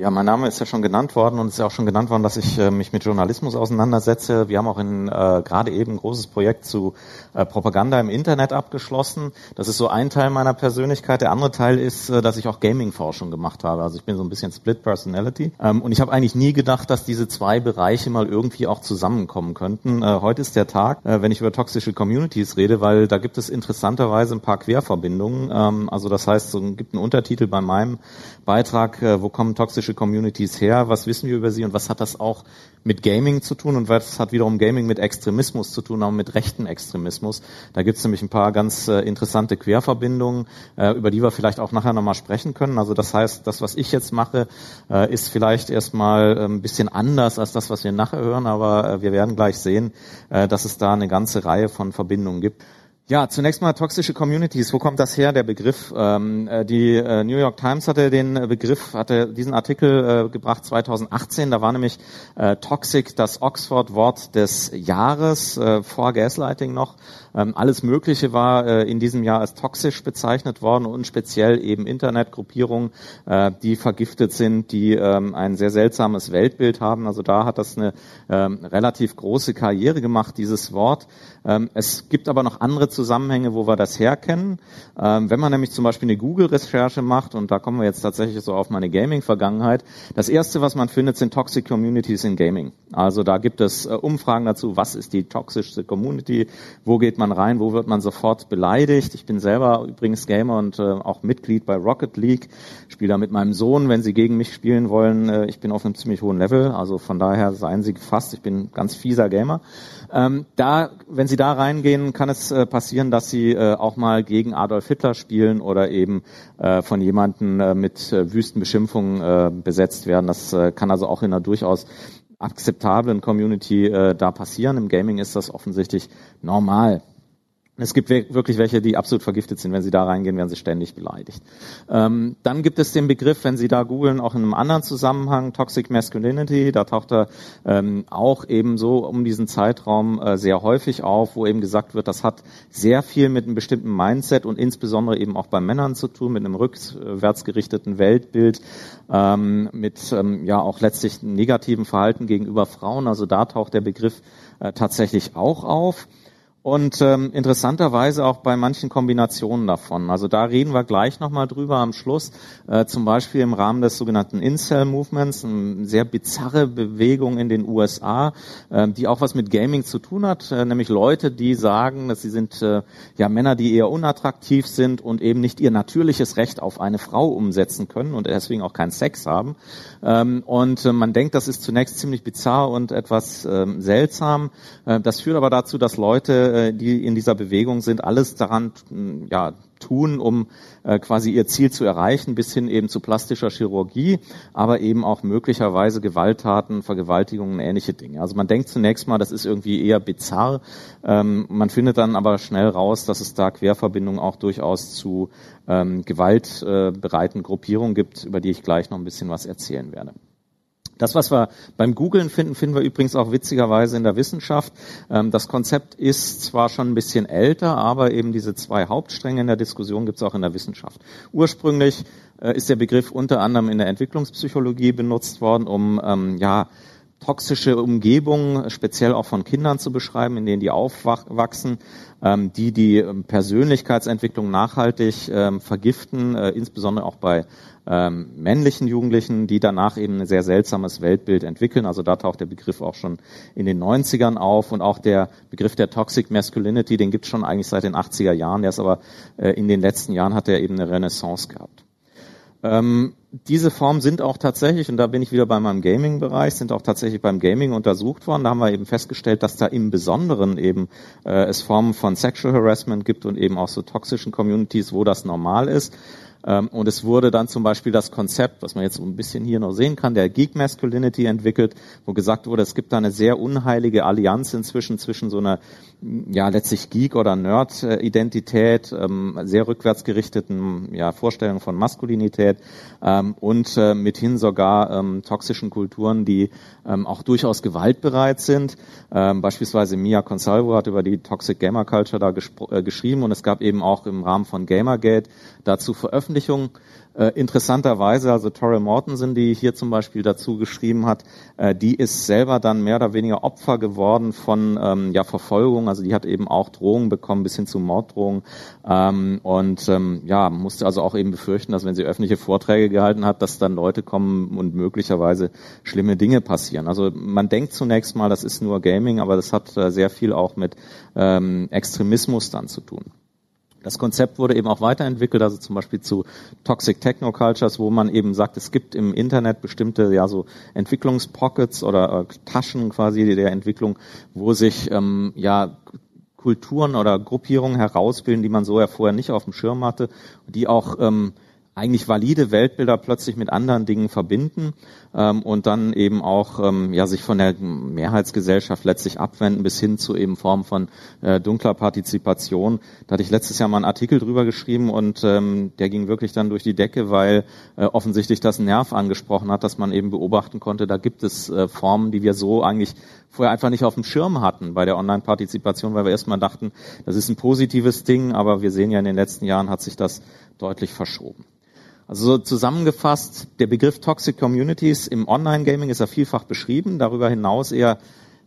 ja, mein Name ist ja schon genannt worden und es ist ja auch schon genannt worden, dass ich äh, mich mit Journalismus auseinandersetze. Wir haben auch in, äh, gerade eben ein großes Projekt zu äh, Propaganda im Internet abgeschlossen. Das ist so ein Teil meiner Persönlichkeit. Der andere Teil ist, äh, dass ich auch Gaming-Forschung gemacht habe. Also ich bin so ein bisschen Split Personality. Ähm, und ich habe eigentlich nie gedacht, dass diese zwei Bereiche mal irgendwie auch zusammenkommen könnten. Äh, heute ist der Tag, äh, wenn ich über toxische Communities rede, weil da gibt es interessanterweise ein paar Querverbindungen. Ähm, also das heißt, es gibt einen Untertitel bei meinem Beitrag, äh, wo kommen toxische toxische Communities her? Was wissen wir über sie und was hat das auch mit Gaming zu tun und was hat wiederum Gaming mit Extremismus zu tun, auch mit rechten Extremismus? Da gibt es nämlich ein paar ganz äh, interessante Querverbindungen, äh, über die wir vielleicht auch nachher nochmal sprechen können. Also das heißt, das, was ich jetzt mache, äh, ist vielleicht erstmal äh, ein bisschen anders als das, was wir nachher hören, aber äh, wir werden gleich sehen, äh, dass es da eine ganze Reihe von Verbindungen gibt. Ja, zunächst mal toxische Communities. Wo kommt das her, der Begriff? Ähm, äh, die äh, New York Times hatte den äh, Begriff, hatte diesen Artikel äh, gebracht 2018. Da war nämlich äh, Toxic das Oxford-Wort des Jahres, äh, vor Gaslighting noch. Ähm, alles Mögliche war in diesem Jahr als toxisch bezeichnet worden und speziell eben Internetgruppierungen, die vergiftet sind, die ähm, ein sehr seltsames Weltbild haben. Also da hat das eine ähm, relativ große Karriere gemacht, dieses Wort. Ähm, es gibt aber noch andere Zusammenhänge, wo wir das herkennen. Ähm, wenn man nämlich zum Beispiel eine Google-Recherche macht, und da kommen wir jetzt tatsächlich so auf meine Gaming-Vergangenheit, das erste, was man findet, sind Toxic Communities in Gaming. Also da gibt es äh, Umfragen dazu, was ist die toxischste Community, wo geht man rein, wo wird man sofort beleidigt. Ich bin selber übrigens Gamer und äh, auch Mitglied bei Rocket League, spiele da mit meinem Sohn, wenn sie gegen mich spielen wollen. Äh, ich bin auf einem ziemlich hohen Level, also von daher seien sie gefasst. Ich bin ganz fieser Gamer. Ähm, da, wenn Sie da reingehen, kann es äh, passieren, dass Sie äh, auch mal gegen Adolf Hitler spielen oder eben äh, von jemandem äh, mit äh, wüsten Beschimpfungen äh, besetzt werden. Das kann also auch in einer durchaus akzeptablen Community da passieren. Im Gaming ist das offensichtlich normal. Es gibt wirklich welche, die absolut vergiftet sind. Wenn sie da reingehen, werden sie ständig beleidigt. Ähm, dann gibt es den Begriff, wenn Sie da googeln, auch in einem anderen Zusammenhang, Toxic Masculinity. Da taucht er ähm, auch eben so um diesen Zeitraum äh, sehr häufig auf, wo eben gesagt wird, das hat sehr viel mit einem bestimmten Mindset und insbesondere eben auch bei Männern zu tun, mit einem rückwärtsgerichteten Weltbild, ähm, mit ähm, ja auch letztlich negativen Verhalten gegenüber Frauen. Also da taucht der Begriff äh, tatsächlich auch auf. Und ähm, interessanterweise auch bei manchen Kombinationen davon. Also da reden wir gleich nochmal drüber am Schluss. Äh, zum Beispiel im Rahmen des sogenannten Incel-Movements, eine sehr bizarre Bewegung in den USA, äh, die auch was mit Gaming zu tun hat. Äh, nämlich Leute, die sagen, dass sie sind äh, ja Männer, die eher unattraktiv sind und eben nicht ihr natürliches Recht auf eine Frau umsetzen können und deswegen auch keinen Sex haben. Ähm, und äh, man denkt, das ist zunächst ziemlich bizarr und etwas ähm, seltsam. Äh, das führt aber dazu, dass Leute äh, die in dieser Bewegung sind, alles daran ja, tun, um äh, quasi ihr Ziel zu erreichen, bis hin eben zu plastischer Chirurgie, aber eben auch möglicherweise Gewalttaten, Vergewaltigungen, ähnliche Dinge. Also man denkt zunächst mal, das ist irgendwie eher bizarr. Ähm, man findet dann aber schnell raus, dass es da Querverbindungen auch durchaus zu ähm, gewaltbereiten Gruppierungen gibt, über die ich gleich noch ein bisschen was erzählen werde. Das, was wir beim Googlen finden, finden wir übrigens auch witzigerweise in der Wissenschaft. Ähm, das Konzept ist zwar schon ein bisschen älter, aber eben diese zwei Hauptstränge in der Diskussion gibt es auch in der Wissenschaft. Ursprünglich äh, ist der Begriff unter anderem in der Entwicklungspsychologie benutzt worden, um ähm, ja toxische Umgebungen, speziell auch von Kindern zu beschreiben, in denen die aufwachsen, ähm, die die Persönlichkeitsentwicklung nachhaltig vergiften, äh, insbesondere auch bei ähm, männlichen Jugendlichen, die danach eben ein sehr seltsames Weltbild entwickeln. Also da taucht der Begriff auch schon in den 90ern auf und auch der Begriff der Toxic Masculinity, den gibt es schon eigentlich seit den 80er Jahren, der ist aber äh, in den letzten Jahren hat er eben eine Renaissance gehabt. Ähm, diese Formen sind auch tatsächlich, und da bin ich wieder bei meinem Gaming-Bereich, sind auch tatsächlich beim Gaming untersucht worden. Da haben wir eben festgestellt, dass da im Besonderen eben äh, es Formen von Sexual Harassment gibt und eben auch so toxischen Communities, wo das normal ist. Ähm, und es wurde dann zum Beispiel das Konzept, was man jetzt so ein bisschen hier noch sehen kann, der Geek Masculinity entwickelt, wo gesagt wurde, es gibt da eine sehr unheilige Allianz inzwischen zwischen so einer, ja, letztlich Geek- oder Nerd-Identität, ähm, sehr rückwärtsgerichteten ja, Vorstellungen von Maskulinität ähm, und äh, mithin sogar toxischen Kulturen, die auch durchaus gewaltbereit sind. Beispielsweise Mia Consalvo hat über die Toxic Gamer Culture da äh, geschrieben und es gab eben auch im Rahmen von Gamergate dazu Veröffentlichungen. Äh, interessanterweise, also Torrey Mortensen, die hier zum Beispiel dazu geschrieben hat, äh, die ist selber dann mehr oder weniger Opfer geworden von ähm, ja, Verfolgung. Also die hat eben auch Drohungen bekommen bis hin zu Morddrohungen ähm, und ähm, ja musste also auch eben befürchten, dass wenn sie öffentliche Vorträge gehalten hat, dass dann Leute kommen und möglicherweise schlimme Dinge passieren. Also man denkt zunächst mal, das ist nur Gaming, aber das hat äh, sehr viel auch mit ähm, Extremismus dann zu tun. Das Konzept wurde eben auch weiterentwickelt, also zum Beispiel zu Toxic Technocultures, wo man eben sagt, es gibt im Internet bestimmte ja so Entwicklungspockets oder äh, Taschen quasi der Entwicklung, wo sich ähm, ja Kulturen oder Gruppierungen herausbilden, die man so ja vorher nicht auf dem Schirm hatte, die auch ähm, eigentlich valide Weltbilder plötzlich mit anderen Dingen verbinden ähm, und dann eben auch ähm, ja sich von der Mehrheitsgesellschaft letztlich abwenden bis hin zu eben Formen von äh, dunkler Partizipation. Da hatte ich letztes Jahr mal einen Artikel drüber geschrieben und ähm, der ging wirklich dann durch die Decke, weil äh, offensichtlich das Nerv angesprochen hat, dass man eben beobachten konnte, da gibt es äh, Formen, die wir so eigentlich vorher einfach nicht auf dem Schirm hatten bei der Online-Partizipation, weil wir erstmal dachten, das ist ein positives Ding, aber wir sehen ja in den letzten Jahren hat sich das deutlich verschoben. Also so zusammengefasst, der Begriff Toxic Communities im Online-Gaming ist ja vielfach beschrieben, darüber hinaus eher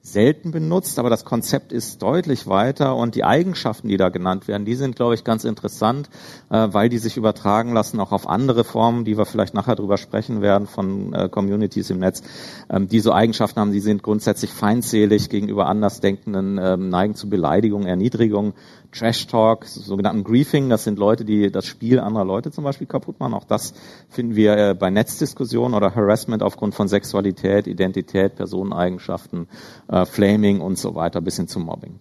selten benutzt, aber das Konzept ist deutlich weiter und die Eigenschaften, die da genannt werden, die sind, glaube ich, ganz interessant, äh, weil die sich übertragen lassen auch auf andere Formen, die wir vielleicht nachher drüber sprechen werden von äh, Communities im Netz, ähm, die so Eigenschaften haben, die sind grundsätzlich feindselig gegenüber Andersdenkenden, ähm, neigen zu Beleidigung, Erniedrigung, Trash Talk, sogenannten Griefing, das sind Leute, die das Spiel anderer Leute zum Beispiel kaputt machen. Auch das finden wir äh, bei Netzdiskussionen oder Harassment aufgrund von Sexualität, Identität, Personeneigenschaften, äh, Flaming und so weiter, bis hin zum Mobbing.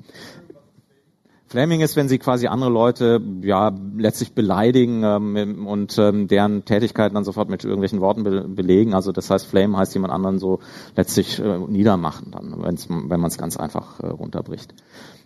Flaming ist, wenn sie quasi andere Leute ja letztlich beleidigen ähm, und ähm, deren Tätigkeiten dann sofort mit irgendwelchen Worten be belegen. Also das heißt, Flame heißt jemand anderen so letztlich äh, niedermachen dann, wenn's, wenn man es ganz einfach äh, runterbricht.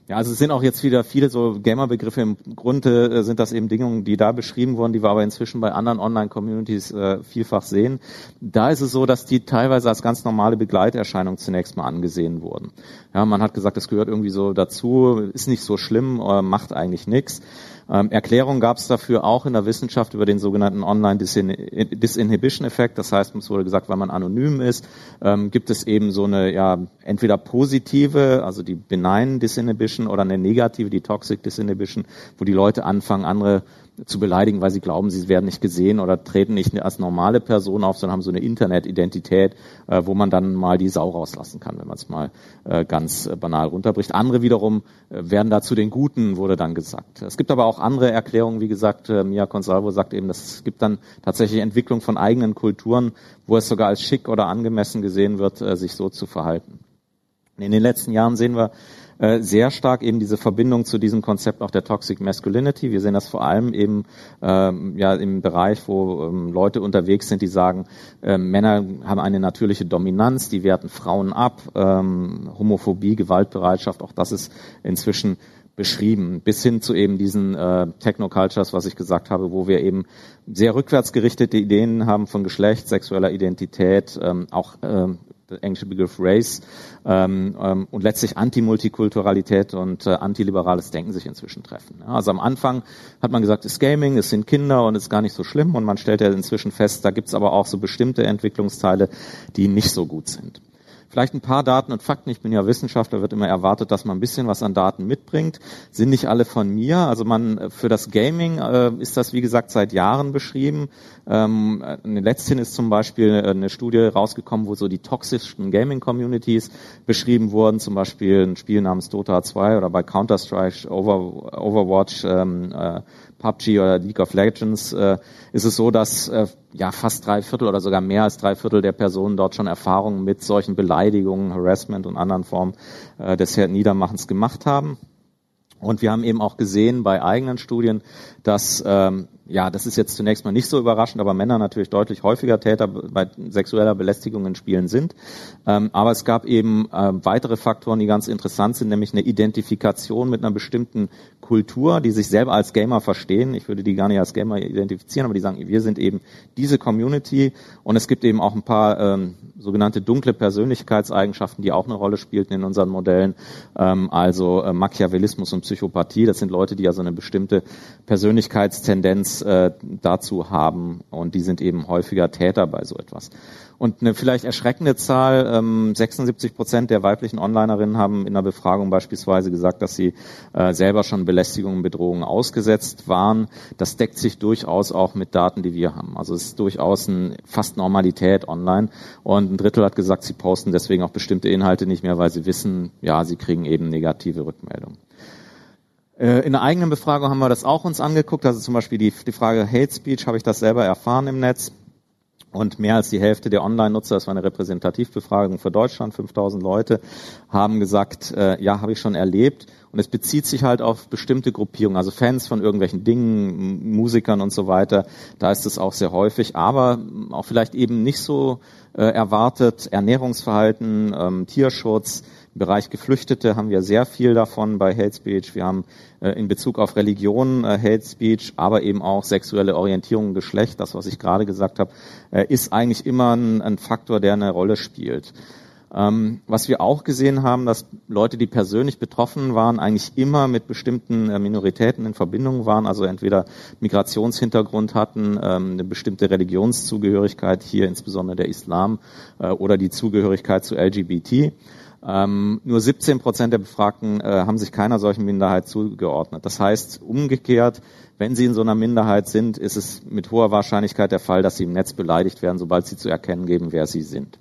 Ja, also es sind auch jetzt wieder viele so Gamer-Begriffe. Im Grunde äh, sind das eben Dinge, die da beschrieben wurden, die wir aber inzwischen bei anderen Online-Communities äh, vielfach sehen. Da ist es so, dass die teilweise als ganz normale Begleiterscheinung zunächst mal angesehen wurden. Ja, man hat gesagt, das gehört irgendwie so dazu, ist nicht so schlimm, äh, macht eigentlich nichts. Ähm, Erklärungen gab es dafür auch in der Wissenschaft über den sogenannten Online-Disinhibition-Effekt. Das heißt, es wurde gesagt, weil man anonym ist, ähm, gibt es eben so eine ja entweder positive, also die benign Disinhibition oder eine negative, die Toxic Disinhibition, wo die Leute anfangen, andere zu beleidigen, weil sie glauben, sie werden nicht gesehen oder treten nicht als normale Person auf, sondern haben so eine Internetidentität, äh, wo man dann mal die Sau rauslassen kann, wenn man es mal äh, ganz äh, banal runterbricht. Andere wiederum äh, werden dazu den Guten, wurde dann gesagt. Es gibt aber auch andere Erklärungen, wie gesagt, äh, Mia Consalvo sagt eben, dass es gibt dann tatsächlich Entwicklung von eigenen Kulturen, wo es sogar als schick oder angemessen gesehen wird, sich so zu verhalten. In den letzten Jahren sehen wir, äh, sehr stark eben diese Verbindung zu diesem Konzept auch der Toxic Masculinity. Wir sehen das vor allem eben ähm, ja im Bereich, wo ähm, Leute unterwegs sind, die sagen, äh, Männer haben eine natürliche Dominanz, die werten Frauen ab, ähm, Homophobie, Gewaltbereitschaft, auch das ist inzwischen beschrieben, bis hin zu eben diesen äh, Technocultures, was ich gesagt habe, wo wir eben sehr rückwärtsgerichtete Ideen haben von Geschlecht, sexueller Identität, ähm, auch ähm, der englische Begriff Race ähm, ähm, und letztlich Antimultikulturalität und äh, antiliberales Denken sich inzwischen treffen. Ja, also am Anfang hat man gesagt, es ist Gaming, es sind Kinder und es ist gar nicht so schlimm und man stellt ja inzwischen fest, da gibt's aber auch so bestimmte Entwicklungsteile, die nicht so gut sind. Vielleicht ein paar Daten und Fakten. Ich bin ja Wissenschaftler, wird immer erwartet, dass man ein bisschen was an Daten mitbringt. Sind nicht alle von mir. Also man für das Gaming äh, ist das wie gesagt seit Jahren beschrieben. Ähm, letzthin ist zum Beispiel eine Studie rausgekommen, wo so die toxischsten Gaming-Communities beschrieben wurden. Zum Beispiel ein Spiel namens Dota 2 oder bei Counter Strike, Over, Overwatch. Ähm, äh, PUBG oder League of Legends äh, ist es so, dass äh, ja fast drei Viertel oder sogar mehr als drei Viertel der Personen dort schon Erfahrungen mit solchen Beleidigungen, Harassment und anderen Formen äh, des Niedermachens gemacht haben. Und wir haben eben auch gesehen bei eigenen Studien, dass ähm, ja, das ist jetzt zunächst mal nicht so überraschend, aber Männer natürlich deutlich häufiger Täter bei sexueller Belästigung in Spielen sind. Ähm, aber es gab eben äh, weitere Faktoren, die ganz interessant sind, nämlich eine Identifikation mit einer bestimmten Kultur, die sich selber als Gamer verstehen. Ich würde die gar nicht als Gamer identifizieren, aber die sagen, wir sind eben diese Community. Und es gibt eben auch ein paar ähm, sogenannte dunkle Persönlichkeitseigenschaften, die auch eine Rolle spielten in unseren Modellen. Ähm, also äh, Machiavellismus und Psychopathie. Das sind Leute, die also eine bestimmte Persönlichkeitstendenz äh, dazu haben und die sind eben häufiger Täter bei so etwas. Und eine vielleicht erschreckende Zahl, ähm, 76 Prozent der weiblichen Onlinerinnen haben in der Befragung beispielsweise gesagt, dass sie äh, selber schon Belästigungen, Bedrohungen ausgesetzt waren. Das deckt sich durchaus auch mit Daten, die wir haben. Also es ist durchaus ein, fast Normalität online. Und ein Drittel hat gesagt, sie posten deswegen auch bestimmte Inhalte nicht mehr, weil sie wissen, ja, sie kriegen eben negative Rückmeldungen. Äh, in der eigenen Befragung haben wir das auch uns angeguckt, also zum Beispiel die, die Frage Hate Speech, habe ich das selber erfahren im Netz? Und mehr als die Hälfte der Online-Nutzer, das war eine Repräsentativbefragung für Deutschland, 5000 Leute, haben gesagt, äh, ja, habe ich schon erlebt. Und es bezieht sich halt auf bestimmte Gruppierungen, also Fans von irgendwelchen Dingen, Musikern und so weiter. Da ist es auch sehr häufig, aber auch vielleicht eben nicht so äh, erwartet. Ernährungsverhalten, ähm, Tierschutz, Bereich Geflüchtete haben wir sehr viel davon bei Hate Speech. Wir haben äh, in Bezug auf Religion äh, Hate Speech, aber eben auch sexuelle Orientierung, Geschlecht, das, was ich gerade gesagt habe, äh, ist eigentlich immer ein, ein Faktor, der eine Rolle spielt. Ähm, was wir auch gesehen haben, dass Leute, die persönlich betroffen waren, eigentlich immer mit bestimmten äh, Minoritäten in Verbindung waren, also entweder Migrationshintergrund hatten, ähm, eine bestimmte Religionszugehörigkeit, hier insbesondere der Islam, äh, oder die Zugehörigkeit zu LGBT. Ähm, nur 17 Prozent der Befragten äh, haben sich keiner solchen Minderheit zugeordnet. Das heißt, umgekehrt, wenn sie in so einer Minderheit sind, ist es mit hoher Wahrscheinlichkeit der Fall, dass sie im Netz beleidigt werden, sobald sie zu erkennen geben, wer sie sind.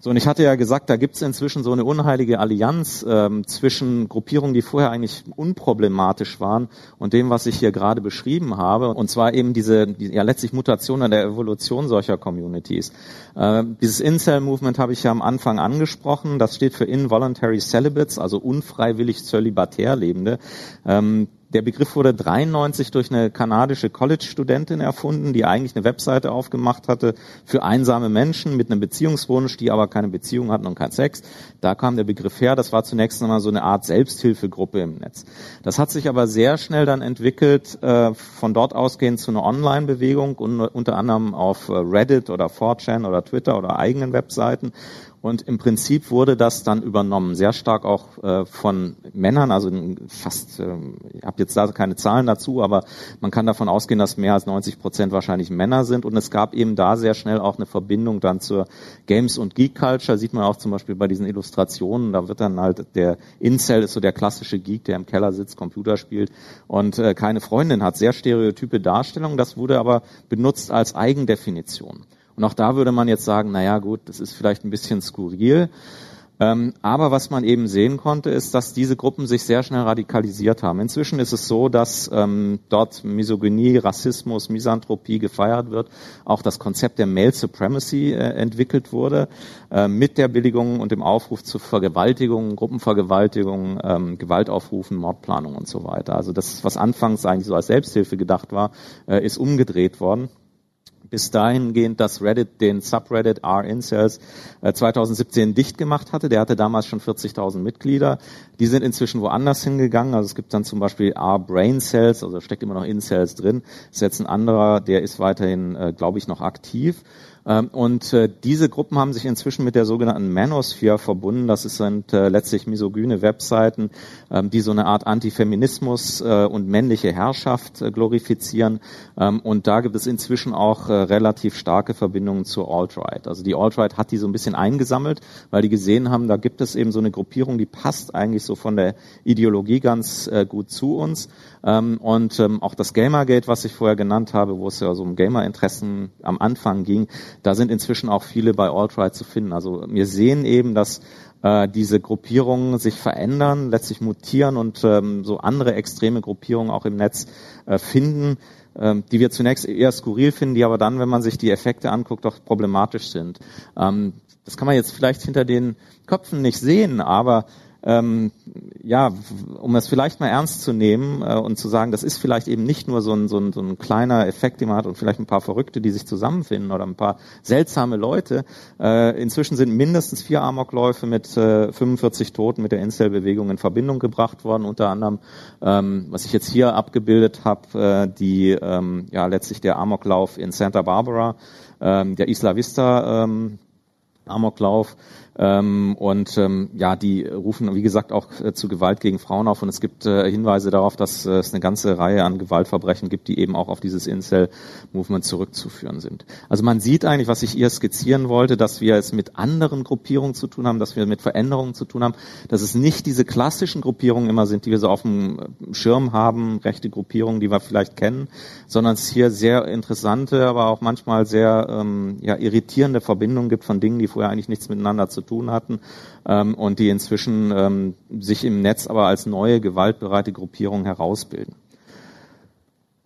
So, und ich hatte ja gesagt, da gibt es inzwischen so eine unheilige Allianz ähm, zwischen Gruppierungen, die vorher eigentlich unproblematisch waren und dem, was ich hier gerade beschrieben habe. Und zwar eben diese, die, ja letztlich Mutation an der Evolution solcher Communities. Äh, dieses Incel-Movement habe ich ja am Anfang angesprochen. Das steht für Involuntary Celibates, also unfreiwillig zölibatär Lebende. Ähm, der Begriff wurde 93 durch eine kanadische College-Studentin erfunden, die eigentlich eine Webseite aufgemacht hatte für einsame Menschen mit einem Beziehungswunsch, die aber keine Beziehung hatten und keinen Sex. Da kam der Begriff her. Das war zunächst einmal so eine Art Selbsthilfegruppe im Netz. Das hat sich aber sehr schnell dann entwickelt, äh, von dort ausgehend zu einer Online-Bewegung, unter anderem auf äh, Reddit oder 4chan oder Twitter oder eigenen Webseiten. Und im Prinzip wurde das dann übernommen, sehr stark auch äh, von Männern, also fast, äh, ich habe jetzt da keine Zahlen dazu, aber man kann davon ausgehen, dass mehr als 90 Prozent wahrscheinlich Männer sind. Und es gab eben da sehr schnell auch eine Verbindung dann zur Games- und Geek-Culture, sieht man auch zum Beispiel bei diesen Illustrationen, da wird dann halt der Incel ist so der klassische Geek, der im Keller sitzt, Computer spielt und äh, keine Freundin hat, sehr stereotype Darstellung. Das wurde aber benutzt als Eigendefinition. Und auch da würde man jetzt sagen, na ja, gut, das ist vielleicht ein bisschen skurril. Ähm, aber was man eben sehen konnte, ist, dass diese Gruppen sich sehr schnell radikalisiert haben. Inzwischen ist es so, dass ähm, dort Misogynie, Rassismus, Misanthropie gefeiert wird. Auch das Konzept der Male Supremacy äh, entwickelt wurde äh, mit der Billigung und dem Aufruf zu Vergewaltigungen, Gruppenvergewaltigungen, ähm, Gewaltaufrufen, Mordplanung und so weiter. Also das, was anfangs eigentlich so als Selbsthilfe gedacht war, äh, ist umgedreht worden bis dahingehend, dass Reddit den Subreddit R-Incels 2017 äh, dicht gemacht hatte. Der hatte damals schon 40.000 Mitglieder. Die sind inzwischen woanders hingegangen. Also es gibt dann zum Beispiel R-Brain Cells, also steckt immer noch Incels drin. Das ist jetzt ein anderer, der ist weiterhin, äh, glaube ich, noch aktiv. Ähm, und äh, diese Gruppen haben sich inzwischen mit der sogenannten Manosphere verbunden. Das sind äh, letztlich misogyne Webseiten, ähm, die so eine Art Antifeminismus äh, und männliche Herrschaft glorifizieren. Ähm, und da gibt es inzwischen auch relativ starke Verbindungen zur Alt-Right. Also die Alt-Right hat die so ein bisschen eingesammelt, weil die gesehen haben, da gibt es eben so eine Gruppierung, die passt eigentlich so von der Ideologie ganz gut zu uns. Und auch das Gamergate, was ich vorher genannt habe, wo es ja so um Gamerinteressen am Anfang ging, da sind inzwischen auch viele bei Alt-Right zu finden. Also wir sehen eben, dass äh, diese Gruppierungen sich verändern, letztlich mutieren und ähm, so andere extreme Gruppierungen auch im Netz äh, finden, ähm, die wir zunächst eher skurril finden, die aber dann, wenn man sich die Effekte anguckt, doch problematisch sind. Ähm, das kann man jetzt vielleicht hinter den Köpfen nicht sehen, aber ähm, ja, um es vielleicht mal ernst zu nehmen äh, und zu sagen, das ist vielleicht eben nicht nur so ein, so, ein, so ein kleiner Effekt, den man hat und vielleicht ein paar Verrückte, die sich zusammenfinden oder ein paar seltsame Leute. Äh, inzwischen sind mindestens vier Amokläufe mit äh, 45 Toten mit der Incel-Bewegung in Verbindung gebracht worden, unter anderem, ähm, was ich jetzt hier abgebildet habe, äh, die ähm, ja letztlich der Amoklauf in Santa Barbara, ähm, der Isla Vista ähm, Amoklauf, ähm, und ähm, ja, die rufen, wie gesagt, auch äh, zu Gewalt gegen Frauen auf. Und es gibt äh, Hinweise darauf, dass äh, es eine ganze Reihe an Gewaltverbrechen gibt, die eben auch auf dieses Incel-Movement zurückzuführen sind. Also man sieht eigentlich, was ich hier skizzieren wollte, dass wir es mit anderen Gruppierungen zu tun haben, dass wir mit Veränderungen zu tun haben, dass es nicht diese klassischen Gruppierungen immer sind, die wir so auf dem Schirm haben, rechte Gruppierungen, die wir vielleicht kennen, sondern es hier sehr interessante, aber auch manchmal sehr ähm, ja, irritierende Verbindungen gibt von Dingen, die vorher eigentlich nichts miteinander zu tun hatten ähm, und die inzwischen ähm, sich im Netz aber als neue gewaltbereite Gruppierung herausbilden.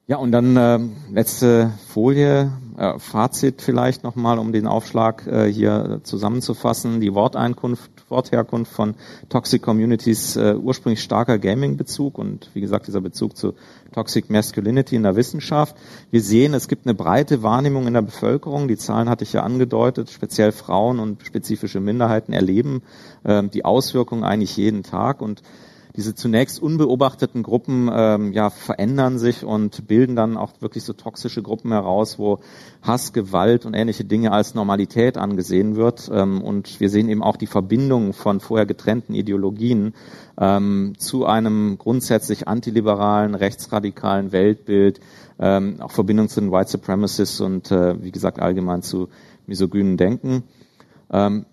Ja, und dann äh, letzte Folie, äh, Fazit vielleicht nochmal, um den Aufschlag äh, hier zusammenzufassen. Die Worteinkunft, Wortherkunft von Toxic Communities, äh, ursprünglich starker Gaming-Bezug und wie gesagt dieser Bezug zu Toxic Masculinity in der Wissenschaft. Wir sehen, es gibt eine breite Wahrnehmung in der Bevölkerung. Die Zahlen hatte ich ja angedeutet. Speziell Frauen und spezifische Minderheiten erleben äh, die Auswirkungen eigentlich jeden Tag und diese zunächst unbeobachteten Gruppen ähm, ja verändern sich und bilden dann auch wirklich so toxische Gruppen heraus, wo Hass, Gewalt und ähnliche Dinge als Normalität angesehen wird. Ähm, und wir sehen eben auch die Verbindung von vorher getrennten Ideologien ähm, zu einem grundsätzlich antiliberalen, rechtsradikalen Weltbild, ähm, auch Verbindung zu den White Supremacists und äh, wie gesagt allgemein zu misogynen Denken. Ähm,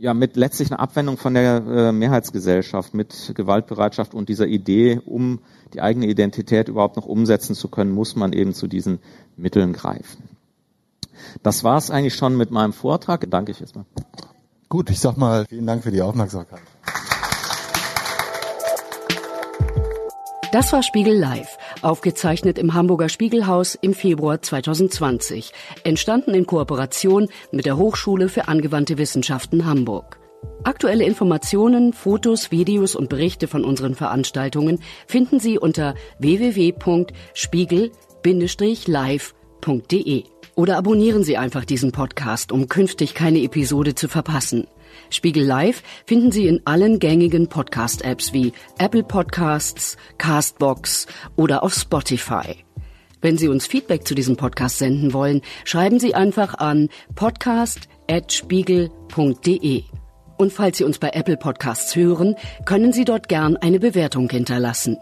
ja mit letztlich einer Abwendung von der äh, Mehrheitsgesellschaft, mit Gewaltbereitschaft und dieser Idee, um die eigene Identität überhaupt noch umsetzen zu können, muss man eben zu diesen Mitteln greifen. Das war es eigentlich schon mit meinem Vortrag. Danke ich erstmal. Gut, ich sag mal vielen Dank für die Aufmerksamkeit. Das war Spiegel Live, aufgezeichnet im Hamburger Spiegelhaus im Februar 2020, entstanden in Kooperation mit der Hochschule für angewandte Wissenschaften Hamburg. Aktuelle Informationen, Fotos, Videos und Berichte von unseren Veranstaltungen finden Sie unter www.spiegel-live.de. Oder abonnieren Sie einfach diesen Podcast, um künftig keine Episode zu verpassen. Spiegel Live finden Sie in allen gängigen Podcast-Apps wie Apple Podcasts, Castbox oder auf Spotify. Wenn Sie uns Feedback zu diesem Podcast senden wollen, schreiben Sie einfach an podcast.spiegel.de. Und falls Sie uns bei Apple Podcasts hören, können Sie dort gern eine Bewertung hinterlassen.